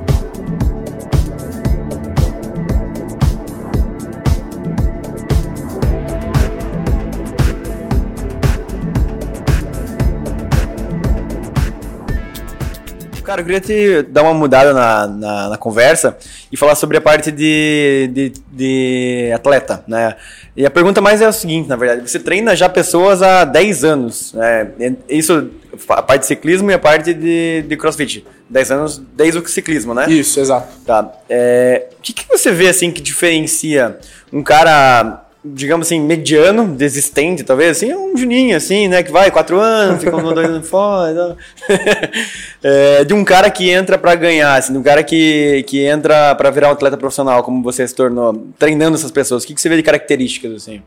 Cara, eu queria te dar uma mudada na, na, na conversa e falar sobre a parte de, de, de atleta, né? E a pergunta mais é o seguinte, na verdade, você treina já pessoas há 10 anos, né? Isso, a parte de ciclismo e a parte de, de crossfit. 10 anos desde o ciclismo, né? Isso, exato. Tá. É, o que, que você vê assim que diferencia um cara, digamos assim, mediano, desistente, talvez, assim, um Juninho, assim, né? Que vai quatro anos, fica um dois anos fora. é, de um cara que entra pra ganhar, assim, de um cara que, que entra pra virar um atleta profissional, como você se tornou, treinando essas pessoas. O que, que você vê de características, assim?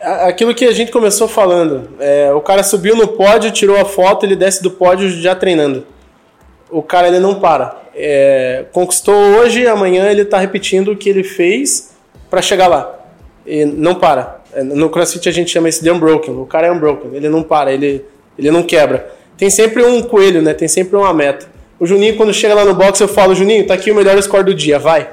Aquilo que a gente começou falando, é, o cara subiu no pódio, tirou a foto, ele desce do pódio já treinando. O cara ele não para. É, conquistou hoje, amanhã ele está repetindo o que ele fez para chegar lá. E não para. É, No CrossFit a gente chama isso de unbroken. O cara é unbroken, ele não para, ele, ele não quebra. Tem sempre um coelho, né? Tem sempre uma meta. O Juninho, quando chega lá no box, eu falo, Juninho, tá aqui o melhor score do dia, vai.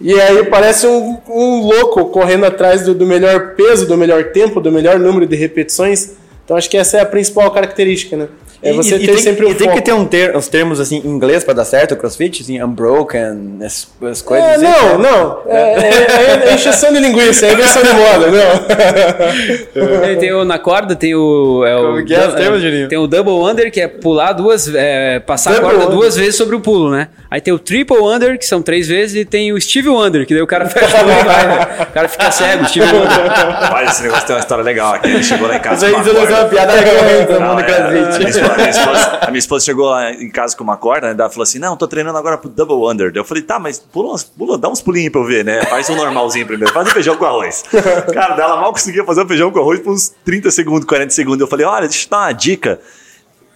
E aí parece um, um louco correndo atrás do, do melhor peso, do melhor tempo, do melhor número de repetições. Então acho que essa é a principal característica, né? É você ter tem, sempre um e tem que ter um ter, os termos assim em inglês pra dar certo o crossfit, assim, unbroken, as, as coisas É, assim. não, não. É, é, é encheção de linguiça, é invenção de moda, não. Tem, tem o, na corda tem o. É o Como que é os termos, Juninho? Tem o double under, que é pular duas. É, passar Double a corda under. duas vezes sobre o pulo, né? Aí tem o triple under, que são três vezes, e tem o Steve Wonder, que daí o cara fecha o olho e vai, né? O cara fica cego, Steve Wonder. Olha, esse negócio tem uma história legal aqui. Ele chegou lá em casa. Isso aí uma não é uma piada recorrente no Não, mundo é, crossfit. A, minha esposa, a minha esposa chegou lá em casa com uma corda, né? Ela falou assim: Não, tô treinando agora pro Double Under. Eu falei: Tá, mas pula, umas, pula dá uns pulinhos pra eu ver, né? Faz um normalzinho primeiro, faz um feijão com arroz. Cara, ela mal conseguia fazer um feijão com arroz por uns 30 segundos, 40 segundos. Eu falei: Olha, deixa eu te dar uma dica.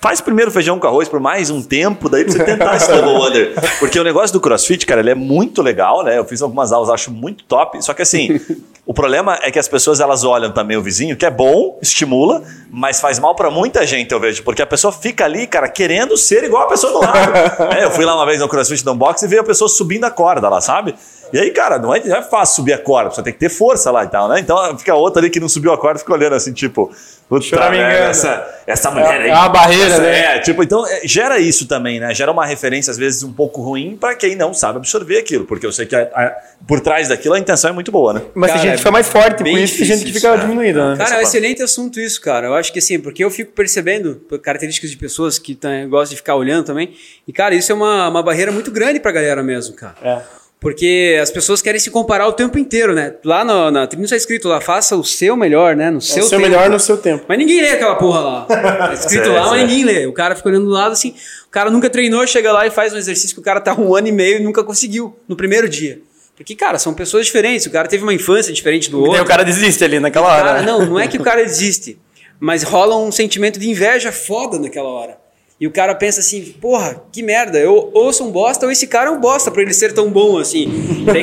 Faz primeiro feijão com arroz por mais um tempo, daí pra você tentar esse double under. Porque o negócio do crossfit, cara, ele é muito legal, né? Eu fiz algumas aulas, acho muito top. Só que assim, o problema é que as pessoas elas olham também o vizinho, que é bom, estimula, mas faz mal para muita gente, eu vejo. Porque a pessoa fica ali, cara, querendo ser igual a pessoa do lado. É, eu fui lá uma vez no crossfit do unboxing e vi a pessoa subindo a corda lá, sabe? E aí, cara, não é, não é fácil subir a corda, você tem que ter força lá e tal, né? Então fica outra ali que não subiu a corda, fica olhando assim, tipo, puta, né, essa, essa mulher aí. é uma barreira, essa- né? É, tipo, então é, gera isso também, né? Gera uma referência, às vezes, um pouco ruim para quem não sabe absorver aquilo, porque eu sei que a- a- por trás daquilo a intenção é muito boa, né? Mas tem Cara, gente que fica mais forte, por isso tem gente que fica isso, diminuída, né? Cara, é um excelente assunto isso, cara. Eu acho que assim, porque eu fico percebendo características de pessoas que gostam de ficar olhando também. E, cara, isso é uma, uma barreira muito grande pra galera mesmo, cara. É. Porque as pessoas querem se comparar o tempo inteiro, né? Lá no, na tribuna está escrito lá, faça o seu melhor, né? No É seu o seu tempo. melhor no seu tempo. Mas ninguém lê aquela porra lá. Tá escrito lá, mas ninguém lê. O cara fica olhando do lado assim. O cara nunca treinou, chega lá e faz um exercício que o cara tá um ano e meio e nunca conseguiu no primeiro dia. Porque, cara, são pessoas diferentes. O cara teve uma infância diferente do E outro. o cara desiste ali naquela hora. Cara, não, não é que o cara desiste, mas rola um sentimento de inveja foda naquela hora. E o cara pensa assim, porra, que merda, eu ou sou um bosta ou esse cara é um bosta pra ele ser tão bom assim.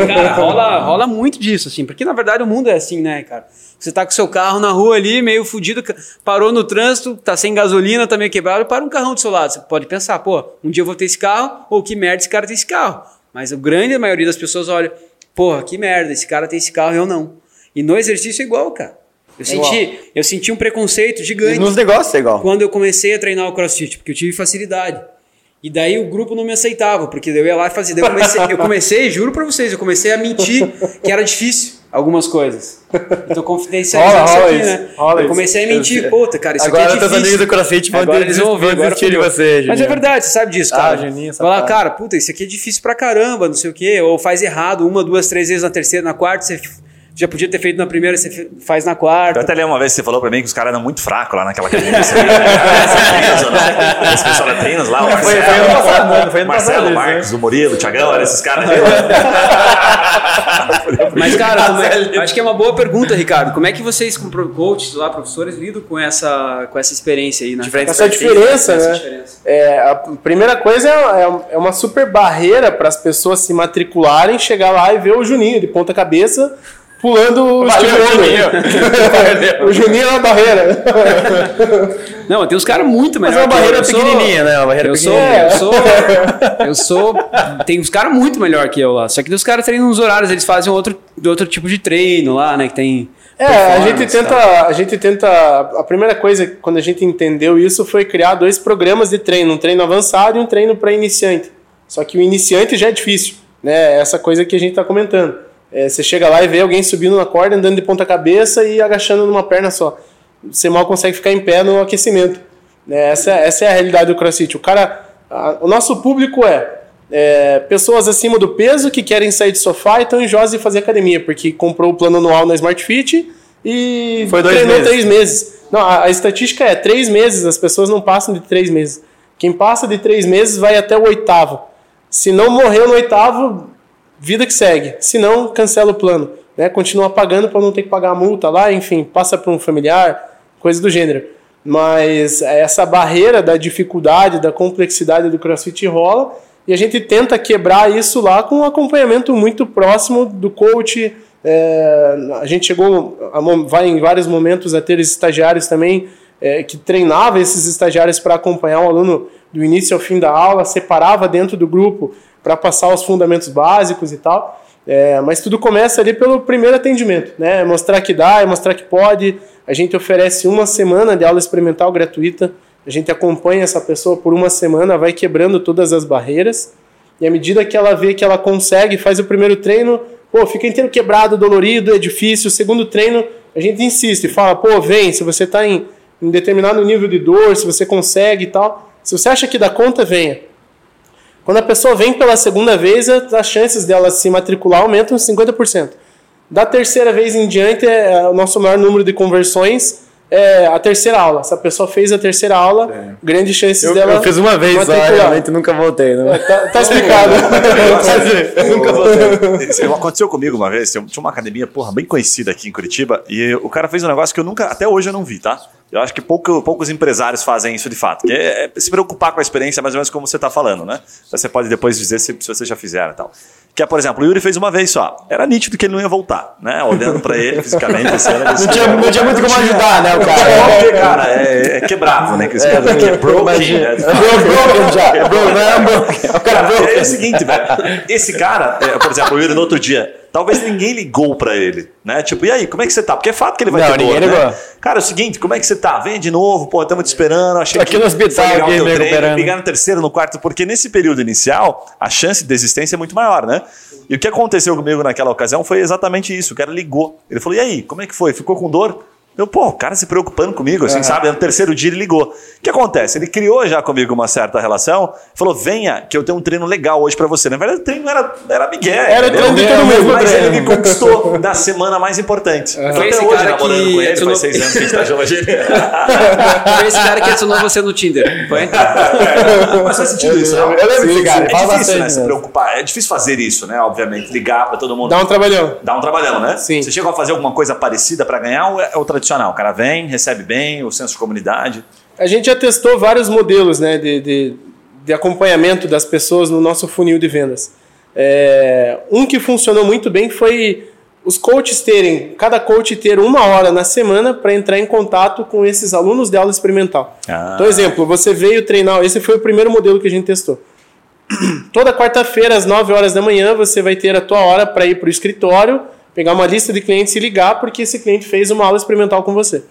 Cara, rola, rola muito disso, assim, porque na verdade o mundo é assim, né, cara? Você tá com seu carro na rua ali, meio fudido, parou no trânsito, tá sem gasolina, tá meio quebrado, para um carrão do seu lado. Você pode pensar, pô, um dia eu vou ter esse carro, ou que merda esse cara tem esse carro. Mas a grande maioria das pessoas olha, porra, que merda, esse cara tem esse carro e eu não. E no exercício é igual, cara. Eu, senti, eu senti um preconceito E gigante nos negócios é igual. quando eu comecei a treinar o crossfit, porque eu tive facilidade. E daí o grupo não me aceitava, porque eu ia lá e fazia. Daí eu comecei, eu comecei, juro pra vocês, eu comecei a mentir que era difícil algumas coisas. Então confidencializar Rola, isso rola aqui, isso, né? rola eu isso. comecei a mentir, puta, cara, isso Agora aqui é difícil. amigos do CrossFit vão Agora eles vão ouvir, agora de você, Mas é Juninho. verdade, você sabe disso, Ah, cara. Juninho, Vai lá, safado. cara, puta, isso aqui é difícil pra caramba, não sei o quê. Ou faz errado uma, duas, três vezes na terceira, na quarta, você já podia ter feito na primeira, você faz na quarta. Eu até lembro uma vez que você falou pra mim que os caras eram muito fracos lá naquela academia. Né? Né? Esse pessoal da Trinos lá, o Foi- Marcelo, foi ano passado, né? Foi ano Marcelo, passado isso, Marcos, o Murilo, o Thiagão, eram esses caras. Mas, cara, como é- acho que é uma boa pergunta, Ricardo. Como é que vocês, como pro- coaches lá, professores, lidam com essa, com essa experiência aí, né? Essa diferença, Essa né? diferença. É, a primeira coisa é, é- é uma super barreira para as pessoas se matricularem, chegar lá e ver o Juninho de ponta cabeça pulando o Valeu, Juninho. o Juninho é uma barreira. Não, tem uns caras muito Mas melhores. é uma barreira pequenininha, né? Uma barreira Eu sou, pequenininha. eu sou, eu sou, tem uns caras muito melhor que eu lá. Só que os caras treinam nos horários, eles fazem outro, outro tipo de treino lá, né? Que tem. É, a gente tenta, a gente tenta, a primeira coisa quando a gente entendeu isso foi criar dois programas de treino, um treino avançado e um treino para iniciante. Só que o iniciante já é difícil, né? Essa coisa que a gente está comentando. É, você chega lá e vê alguém subindo na corda, andando de ponta cabeça e agachando numa perna só. Você mal consegue ficar em pé no aquecimento. Né? Essa, essa é a realidade do CrossFit. O cara, a- o nosso público é, é, pessoas acima do peso que querem sair de sofá e estão enjosas de fazer academia, porque comprou o plano anual na Smart Fit e Foi dois treinou meses. três meses. Não, a, a estatística é três meses, as pessoas não passam de três meses. Quem passa de três meses vai até o oitavo. Se não morreu no oitavo, vida que segue. Se não, cancela o plano. Né? Continua pagando para não ter que pagar a multa lá, enfim, passa para um familiar, coisa do gênero. Mas essa barreira da dificuldade, da complexidade do CrossFit rola e a gente tenta quebrar isso lá com um acompanhamento muito próximo do coach. É, a gente chegou, a, vai em vários momentos a ter estagiários também é, que treinava esses estagiários para acompanhar o aluno do início ao fim da aula, separava dentro do grupo para passar os fundamentos básicos e tal. É, mas tudo começa ali pelo primeiro atendimento, né? Mostrar que dá, é mostrar que pode. A gente oferece uma semana de aula experimental gratuita. A gente acompanha essa pessoa por uma semana, vai quebrando todas as barreiras. E à medida que ela vê que ela consegue, faz o primeiro treino, pô, fica inteiro quebrado, dolorido, é difícil. O segundo treino, a gente insiste, fala, pô, vem, se você está em, em determinado nível de dor, se você consegue e tal. Se você acha que dá conta, venha. Quando a pessoa vem pela segunda vez, as chances dela se matricular aumentam 50%. Da terceira vez em diante, é, o nosso maior número de conversões é a terceira aula. Se a pessoa fez a terceira aula, grande chances Eu, dela. eu fiz uma vez só, matricular. realmente nunca voltei. Não. Tá, tá explicado. Nunca voltei. Isso aconteceu comigo uma vez. Tinha uma academia, porra, bem conhecida aqui em Curitiba. E o cara fez um negócio que eu nunca, até hoje eu não vi, tá? Eu acho que pouco- poucos empresários fazem isso de fato. Que é, é se preocupar com a experiência, mais ou menos como você está falando, né? Você pode depois dizer se, se você já fizeram e tal. Que é, por exemplo, o Yuri fez uma vez só. Era nítido que ele não ia voltar, né? Olhando pra ele fisicamente. Assim, era Não tinha, não tinha muito como ajudar, né, o É, cara? porque, cara, é, é quebrado, né? Que esse cara aqui é broken, né? É broken já. É broken, não é broken. É o cara broken. é o seguinte, velho. Esse cara, é, por exemplo, o Yuri no outro dia, talvez ninguém ligou pra ele, né? Tipo, e aí, como é que você tá? Porque é fato que ele vai Não, ter dor, né? ligou. Cara, é o seguinte, como é que você tá? Vem de novo, pô, estamos te esperando. Achei aqui que no hospital, legal aqui, o teu treino. Pegar no terceiro, no quarto, porque nesse período inicial, a chance de desistência é muito maior, né? E o que aconteceu comigo naquela ocasião foi exatamente isso. O cara ligou. Ele falou, e aí, como é que foi? Ficou com dor? Eu, pô, o cara se preocupando comigo, assim, sabe? No terceiro dia ele ligou. O que acontece? Ele criou já comigo uma certa relação, falou: venha, que eu tenho um treino legal hoje pra você. Na verdade, o treino era, era Miguel. Era o treino de todo mundo, Mas treino. ele me conquistou da semana mais importante. Tô Foi até esse hoje cara namorando que com ele, adicionou- faz seis anos que a gente tá junto. Foi esse cara que adicionou você no Tinder, foi? Mas faz sentido isso, né? eu lembro desse cara, É difícil, bastante né? Se preocupar. É difícil fazer isso, né? Obviamente, ligar pra todo mundo. Dá um trabalhão. Dá um trabalhão, né? Sim. Você chegou a fazer alguma coisa parecida pra ganhar ou é o tradicional? O cara vem, recebe bem, o senso de comunidade. A gente já testou vários modelos né, de, de, de acompanhamento das pessoas no nosso funil de vendas. É, um que funcionou muito bem foi os coaches terem, cada coach ter uma hora na semana para entrar em contato com esses alunos de aula experimental. Ah. Então, exemplo, você veio treinar, esse foi o primeiro modelo que a gente testou. Toda quarta-feira, às 9 horas da manhã, você vai ter a tua hora para ir para o escritório, pegar uma lista de clientes e ligar, porque esse cliente fez uma aula experimental com você.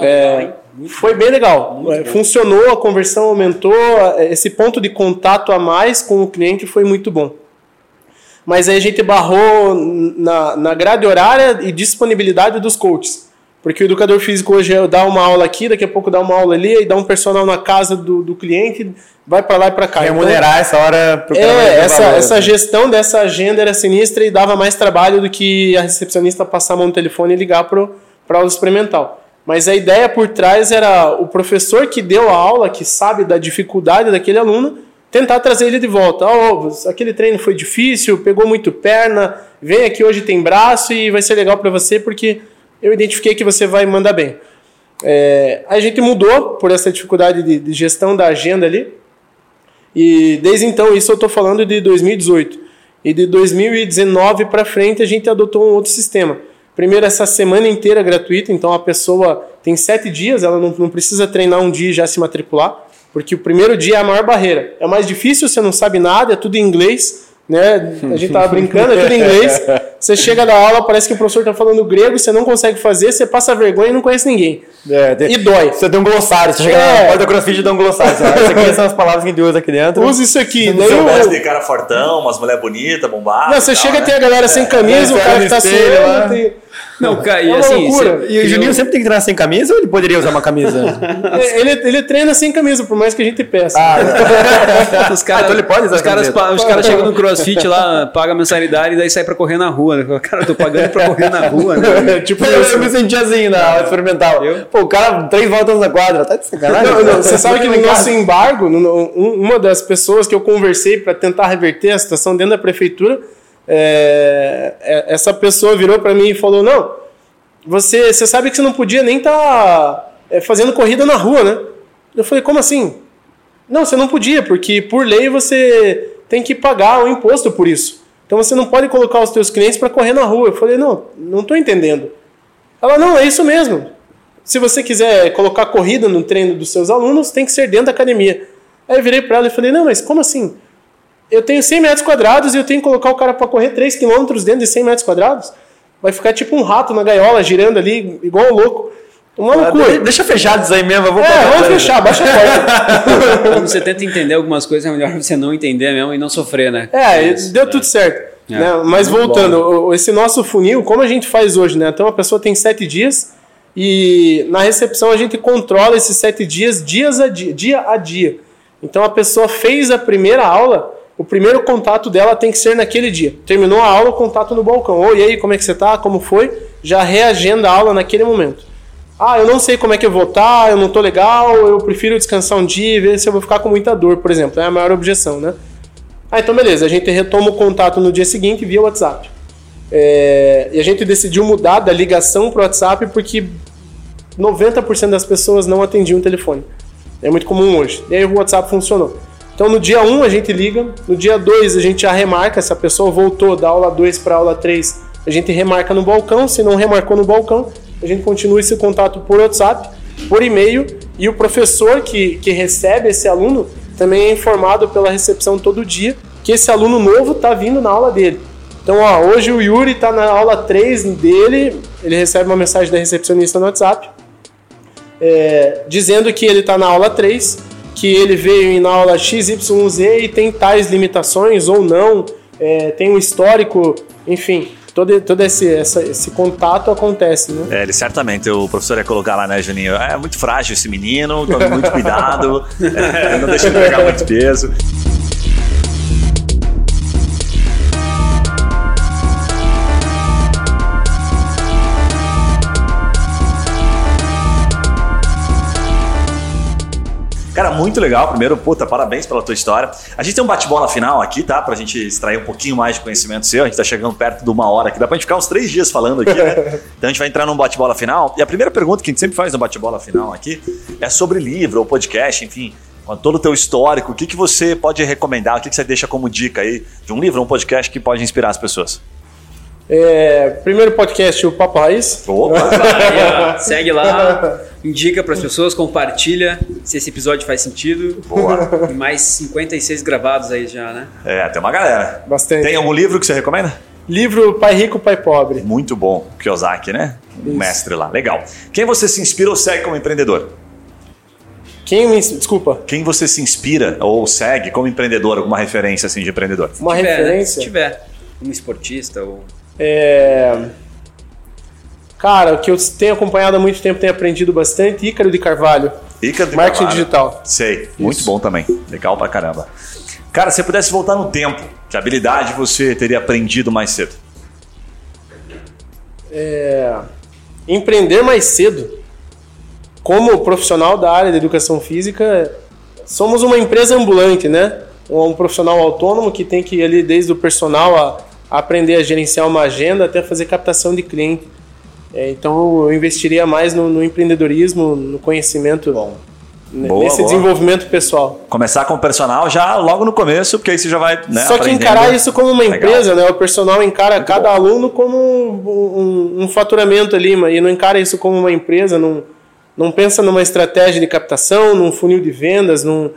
É, foi bem legal. É, Funcionou, a conversão aumentou, é, esse ponto de contato a mais com o cliente foi muito bom. Mas aí a gente barrou na, na grade horária e disponibilidade dos coaches. Porque o educador físico hoje é dá uma aula aqui, daqui a pouco dá uma aula ali, e dá um personal na casa do, do cliente, vai para lá e para cá. Remunerar essa hora pro É, essa, valor, essa assim. gestão dessa agenda era sinistra e dava mais trabalho do que a recepcionista passar a mão no telefone e ligar para a aula experimental. Mas a ideia por trás era o professor que deu a aula, que sabe da dificuldade daquele aluno, tentar trazer ele de volta. Ó, aquele treino foi difícil, pegou muito perna, vem aqui hoje tem braço e vai ser legal para você porque eu identifiquei que você vai mandar bem. É, a gente mudou por essa dificuldade de, de gestão da agenda ali. E desde então, isso eu estou falando de 2018. E de 2019 para frente a gente adotou um outro sistema. Primeiro, essa semana inteira gratuita, então a pessoa tem sete dias, ela não, não precisa treinar um dia e já se matricular, porque o primeiro dia é a maior barreira. É mais difícil, você não sabe nada, é tudo em inglês, né? A gente tava brincando, é tudo em inglês. Você chega da aula, parece que o professor está falando grego, você não consegue fazer, você passa vergonha e não conhece ninguém. É, tem- E dói. Você tem um glossário, você chega É. na porta do crossfit e dá um glossário. Fala, Isso aqui são as palavras que a gente usa aqui dentro. Usa isso aqui. Você o- gosta de cara fortão, umas mulher bonita, bombada. Não, você e tal, chega né? a ter a galera sem camisa, o É, cara que tá suando. tem- Não, cara, É e uma assim, loucura. E o Juninho sempre tem que treinar sem camisa ou ele poderia usar uma camisa? Ele, ele treina sem camisa, por mais que a gente peça. os caras, então ele pode usar os caras, os caras chegam no crossfit lá, pagam a mensalidade e daí sai pra correr na rua. Né? Cara, eu tô pagando pra correr na rua, né? tipo eu, eu me senti assim na aula experimental. Pô, o cara, três voltas na quadra, tá de sacanagem? Não, não, você sabe que no nosso embargo, no- um- uma das pessoas que eu conversei para tentar reverter a situação dentro da prefeitura, é, é, essa pessoa virou para mim e falou: Não, você, você sabe que você não podia nem estar fazendo corrida na rua, né? Eu falei: Como assim? Não, você não podia, porque por lei você tem que pagar o imposto por isso. Então você não pode colocar os seus clientes para correr na rua. Eu falei: Não, não estou entendendo. Ela: Não, é isso mesmo. Se você quiser colocar corrida no treino dos seus alunos, tem que ser dentro da academia. Aí eu virei para ela e falei: Não, mas como assim? Eu tenho 100 metros quadrados e eu tenho que colocar o cara para correr 3 quilômetros dentro de 100 metros quadrados? Vai ficar tipo um rato na gaiola, girando ali, igual um louco. Uma Ah, loucura. de- Deixa fechado isso aí mesmo, eu vou É, vamos fechar, baixa a porta. Quando você tenta entender algumas coisas, é melhor você não entender mesmo e não sofrer, né? É, deu tudo certo. É, né? Mas voltando, o- esse nosso funil, como a gente faz hoje, né? Então a pessoa tem sete dias e na recepção a gente controla esses sete dias, dias a dia, dia a dia. Então a pessoa fez a primeira aula, o primeiro contato dela tem que ser naquele dia. Terminou a aula, o contato no balcão. Oi, e aí, como é que você tá? Como foi? Já reagenda a aula naquele momento. Ah, eu não sei como é que eu vou estar, eu não tô legal, eu prefiro descansar um dia e ver se eu vou ficar com muita dor, por exemplo. É a maior objeção, né? Ah, então beleza, a gente retoma o contato no dia seguinte via WhatsApp. É, e a gente decidiu mudar da ligação para o WhatsApp porque 90% das pessoas não atendiam o telefone. É muito comum hoje. E aí o WhatsApp funcionou. Então no dia 1 a gente liga, no dia 2 a gente já remarca, se a pessoa. Voltou da aula 2 para aula 3, a gente remarca no balcão, se não remarcou no balcão, a gente continua esse contato por WhatsApp, por e-mail, e o professor que, que recebe esse aluno também é informado pela recepção todo dia que esse aluno novo está vindo na aula dele. Então, ó, hoje o Yuri está na aula 3 dele, ele recebe uma mensagem da recepcionista no WhatsApp, é, dizendo que ele está na aula 3, que ele veio na aula XYZ e tem tais limitações ou não, é, tem um histórico, enfim, todo, todo esse, essa, esse contato acontece, né? É, ele certamente, o professor ia colocar lá, né, Juninho? É muito frágil esse menino, tome muito cuidado, é, não deixa ele pegar muito peso. Cara, muito legal. Primeiro, puta, parabéns pela tua história. A gente tem um bate-bola final aqui, tá? Pra gente extrair um pouquinho mais de conhecimento seu. A gente tá chegando perto de uma hora aqui. Dá pra gente ficar uns três dias falando aqui, né? Então a gente vai entrar num bate-bola final. E a primeira pergunta que a gente sempre faz no bate-bola final aqui é sobre livro ou podcast, enfim. Com todo o teu histórico, o que, que você pode recomendar? O que, que você deixa como dica aí de um livro ou um podcast que pode inspirar as pessoas? É, primeiro podcast, o Papo Raiz. Opa! Aí, ó, segue lá, indica para as pessoas, compartilha se esse episódio faz sentido. Boa! Tem mais 56 gravados aí já, né? É, tem uma galera. Bastante. Tem algum livro que você recomenda? Livro Pai Rico, Pai Pobre. Muito bom. Kiyosaki, né? O mestre lá. Legal. Quem você se inspira ou segue como empreendedor? Quem me. Desculpa. Quem você se inspira ou segue como empreendedor? Alguma referência assim de empreendedor? Uma Se tiver, né? referência. Se tiver. Um esportista ou. É... Cara, o que eu tenho acompanhado há muito tempo, tenho aprendido bastante, Ícaro de Carvalho. Ícaro de Marketing Carvalho. digital. Sei. Muito Isso. bom também. Legal pra caramba. Cara, se você pudesse voltar no tempo, que habilidade você teria aprendido mais cedo? É... Empreender mais cedo. Como profissional da área da educação física, somos uma empresa ambulante, né? Um profissional autônomo que tem que ir ali desde o personal a aprender a gerenciar uma agenda até fazer captação de cliente. É, então eu investiria mais no, no empreendedorismo, no conhecimento, n- Boa, nesse boa. desenvolvimento pessoal. Começar com o personal já logo no começo, porque aí você já vai. Né, Só que encarar isso como uma Legal. empresa, né? O personal encara cada aluno como um, um- um faturamento ali, mas- e não encara isso como uma empresa, não, não pensa numa estratégia de captação, num funil de vendas, num,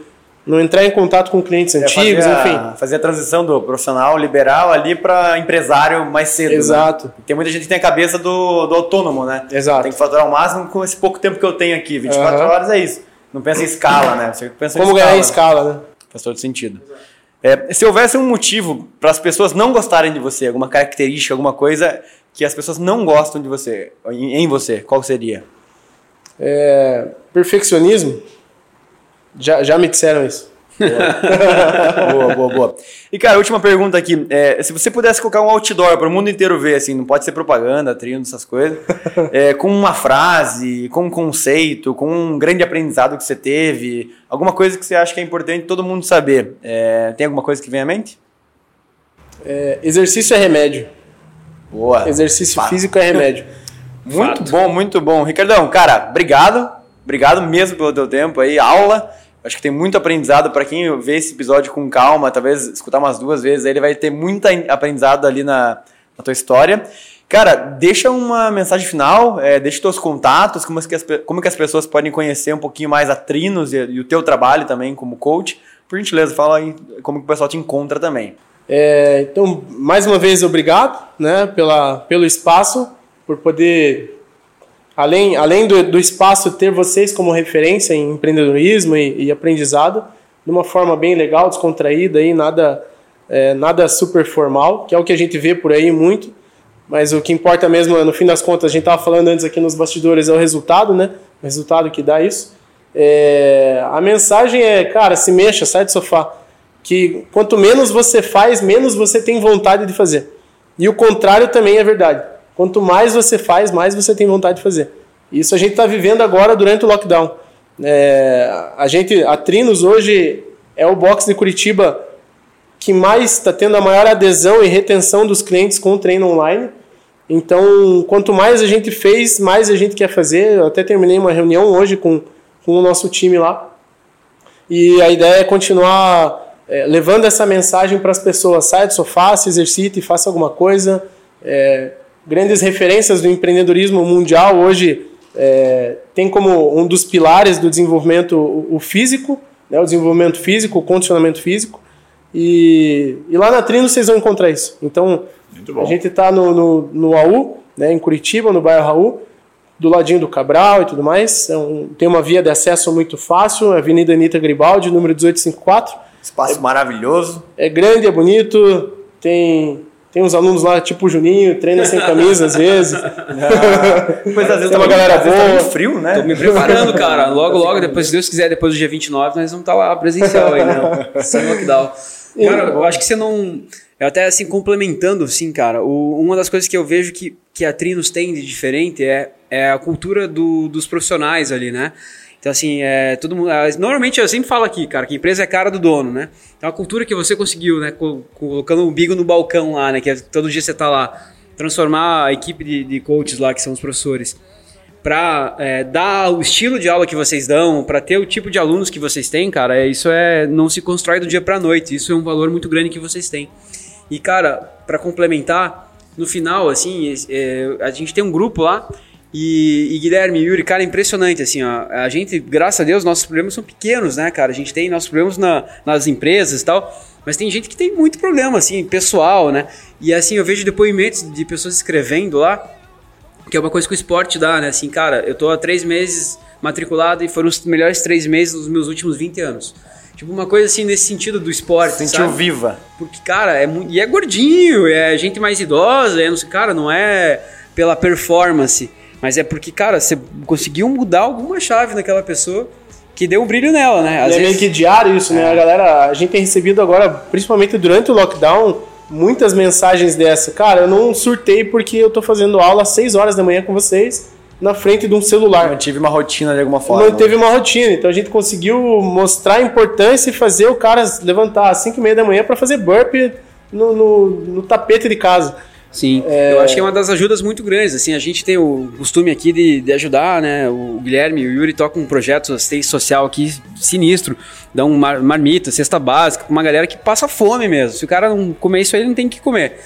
não entrar em contato com clientes É antigos, fazer a- enfim. Fazer a transição do profissional liberal ali para empresário mais cedo. né? Exato. Tem muita gente que tem a cabeça do, do autônomo, né? Exato. Tem que faturar o máximo com esse pouco tempo que eu tenho aqui. 24 Aham. horas é isso. Não pensa em escala, né? Você pensa Como em ganhar em escala. escala, né? Faz todo sentido. É, se houvesse um motivo para as pessoas não gostarem de você, alguma característica, alguma coisa que as pessoas não gostam de você, em, em você, qual seria? É, perfeccionismo. Já, já me disseram isso. boa, boa, boa. E, cara, última pergunta aqui. É, se você pudesse colocar um outdoor para o mundo inteiro ver, assim, não pode ser propaganda, trilho, essas coisas, é, com uma frase, com um conceito, com um grande aprendizado que você teve, alguma coisa que você acha que é importante todo mundo saber. É, tem alguma coisa que vem à mente? É, exercício é remédio. Boa. Exercício Fato. físico é remédio. Muito Fato. bom, muito bom. Ricardão, cara, obrigado. Obrigado mesmo pelo teu tempo aí, aula. Acho que tem muito aprendizado para quem vê esse episódio com calma, talvez escutar umas duas vezes, aí ele vai ter muito aprendizado ali na, na tua história. Cara, deixa uma mensagem final, é, deixa teus contatos, como, que as, como que as pessoas podem conhecer um pouquinho mais a Trinos e, e o teu trabalho também como coach. Por gentileza, fala aí como que o pessoal te encontra também. É, então, mais uma vez, obrigado né, pela, pelo espaço, por poder, além, além do, do espaço, ter vocês como referência em empreendedorismo e, e aprendizado, de uma forma bem legal, descontraída, aí, nada, é, nada super formal, que é o que a gente vê por aí muito. Mas o que importa mesmo, no fim das contas, a gente estava falando antes aqui nos bastidores, é o resultado, né? O resultado que dá isso. É, a mensagem é, cara, se mexa, sai do sofá. Que quanto menos você faz, menos você tem vontade de fazer. E o contrário também é verdade. Quanto mais você faz, mais você tem vontade de fazer. Isso a gente está vivendo agora durante o lockdown. É, a gente, a Trinos hoje é o box de Curitiba que mais está tendo a maior adesão e retenção dos clientes com o treino online. Então, quanto mais a gente fez, mais a gente quer fazer. Eu até terminei uma reunião hoje com, com o nosso time lá. E a ideia é continuar é, levando essa mensagem para as pessoas. Saia do sofá, se exercite, faça alguma coisa. É, grandes referências do empreendedorismo mundial hoje é, tem como um dos pilares do desenvolvimento o, físico, né, o desenvolvimento físico, o condicionamento físico. E, e lá na Trino vocês vão encontrar isso. Então, a gente está no, no, no AU, né, em Curitiba, no bairro Raul, do ladinho do Cabral e tudo mais. É um, tem uma via de acesso muito fácil, Avenida Anitta Gribaldi, número 1854. Espaço maravilhoso. É grande, é bonito, tem tem uns alunos lá, tipo o Juninho, treina sem camisa às vezes. Ah, Depois, às vezes, Tem uma tá- galera às vezes tá boa. muito frio, né? Tô me preparando, cara. Logo, logo, depois, se Deus quiser, depois do dia 29, nós vamos estar lá presencial aí, né? Sem lockdown. Cara, eu acho que você não. Eu até assim, complementando, assim, cara, o- uma das coisas que eu vejo que, que a Trinos tem de diferente é, é a cultura do- dos profissionais ali, né? Então, assim, é, todo mundo. é, Normalmente eu sempre falo aqui, cara, que empresa é cara do dono, né? Então a cultura que você conseguiu, né? co- Colocando o umbigo no balcão lá, né? Que é- todo dia você tá lá. Transformar a equipe de, de coaches lá, que são os professores para dar o estilo de aula que vocês dão, para ter o tipo de alunos que vocês têm, cara, é, isso é não se constrói do dia para noite. Isso é um valor muito grande que vocês têm. E cara, para complementar, no final, assim, é, a gente tem um grupo lá e, e Guilherme e Yuri, cara, é impressionante, assim, ó, a gente, graças a Deus, nossos problemas são pequenos, né, cara? A gente tem nossos problemas na- nas empresas e tal, mas tem gente que tem muito problema, assim, pessoal, né? E assim, eu vejo depoimentos de pessoas escrevendo lá, que é uma coisa que o esporte dá, né? Assim, cara, eu tô há três meses matriculado e foram os melhores três meses dos meus últimos 20 anos. Tipo, uma coisa assim nesse sentido do esporte, Sentiu sabe? viva. Porque, cara, é muito. E é gordinho, é gente mais idosa, é, não sei, cara, não é pela performance, mas é porque, cara, você conseguiu mudar alguma chave naquela pessoa que deu um brilho nela, né? Às E é meio vezes- que diário isso, né? A galera, a gente tem recebido agora, principalmente durante o lockdown, muitas mensagens dessa. Cara, eu não surtei porque eu tô fazendo aula às 6 horas da manhã com vocês na frente de um celular. Tive uma rotina de alguma forma. Não teve uma rotina, então a gente conseguiu mostrar a importância e fazer o cara levantar às 5 e meia da manhã para fazer burpee no, no, no tapete de casa. Sim, eu acho que é uma das ajudas muito grandes. Assim, a gente tem o costume aqui de, de ajudar, né? O Guilherme e o Yuri tocam um projeto assistência social aqui sinistro, dão mar, marmita, cesta básica, com uma galera que passa fome mesmo. Se o cara não comer isso aí, ele não tem que comer.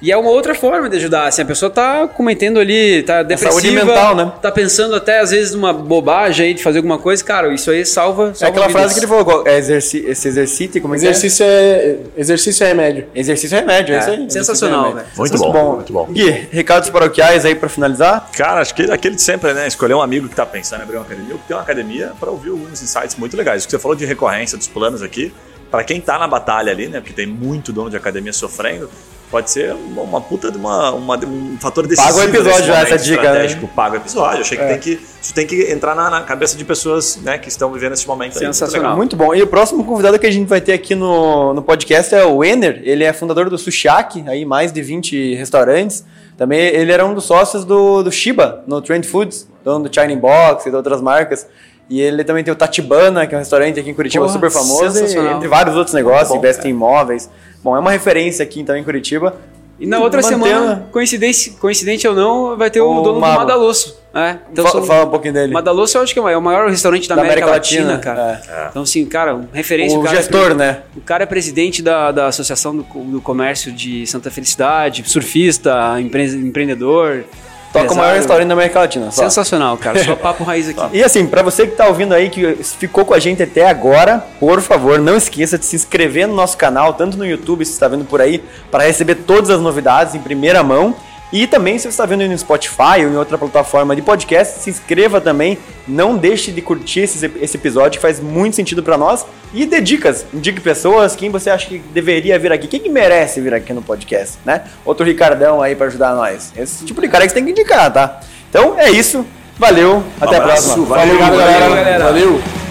E é uma outra forma de ajudar. Assim, a pessoa tá cometendo ali, tá depressiva, saúde mental, né? tá pensando até às vezes numa bobagem aí de fazer alguma coisa, cara, isso aí salva, É salva aquela vidas. frase que ele falou, é exerci esse exercite, como é que é? Exercício é, exercício é remédio. Exercício é remédio, é, isso aí. sensacional, Exercício é velho. Muito Muito bom, muito bom. Gui, recados paroquiais aí pra finalizar? Cara, acho que aquele de sempre, né? Escolher um amigo que tá pensando em abrir uma academia ou que tem uma academia para ouvir alguns insights muito legais. O que você falou de recorrência dos planos aqui, para quem tá na batalha ali, né? Porque tem muito dono de academia sofrendo, pode ser uma, puta de uma, uma- um fator decisivo. Paga o episódio já, essa dica, né? Paga o episódio. Achei que tem que isso tem que entrar na, na cabeça de pessoas, né? Que estão vivendo esse momento. aí. Muito Sensacional. Muito bom. E o próximo convidado que a gente vai ter aqui no, no podcast é o Ener. Ele é fundador do Sushiaki, aí mais de 20 restaurantes. Também ele era um dos sócios do, do Shiba, no Trend Foods, dono do China Box e de outras marcas. E ele também tem o Tatibana, que é um restaurante aqui em Curitiba Porra, super famoso, e, sensacional. entre vários outros negócios, bom, investe em imóveis. Bom, é uma referência aqui então em Curitiba. E na outra Mantendo- semana, coincidente, coincidente ou não, vai ter o, O dono Mago. do Madalosso. É, então Fa- são- Fala um pouquinho dele. Madalosso eu acho que é o maior restaurante da, Da América, América Latina, Latina, cara. Então, assim, cara, referência. O cara é gestor, pre- né? O cara é presidente da, da Associação do, do Comércio de Santa Felicidade, surfista, empre- empreendedor. Toca o maior restaurante da América Latina. só. Sensacional, cara. Só papo raiz aqui. E assim, pra você que tá ouvindo aí, que ficou com a gente até agora, por favor, não esqueça de se inscrever no nosso canal, tanto no YouTube, se está vendo por aí, para receber todas as novidades em primeira mão. E também, se você está vendo aí no Spotify ou em outra plataforma de podcast, se inscreva também. Não deixe de curtir esse, esse episódio, que faz muito sentido para nós. E dê dicas, indique pessoas, quem você acha que deveria vir aqui, quem que merece vir aqui no podcast, né? Outro Ricardão aí para ajudar nós. Esse tipo de cara que você tem que indicar, tá? Então é isso. Valeu, até a abraço, próxima. valeu, Falou, valeu, galera. Valeu.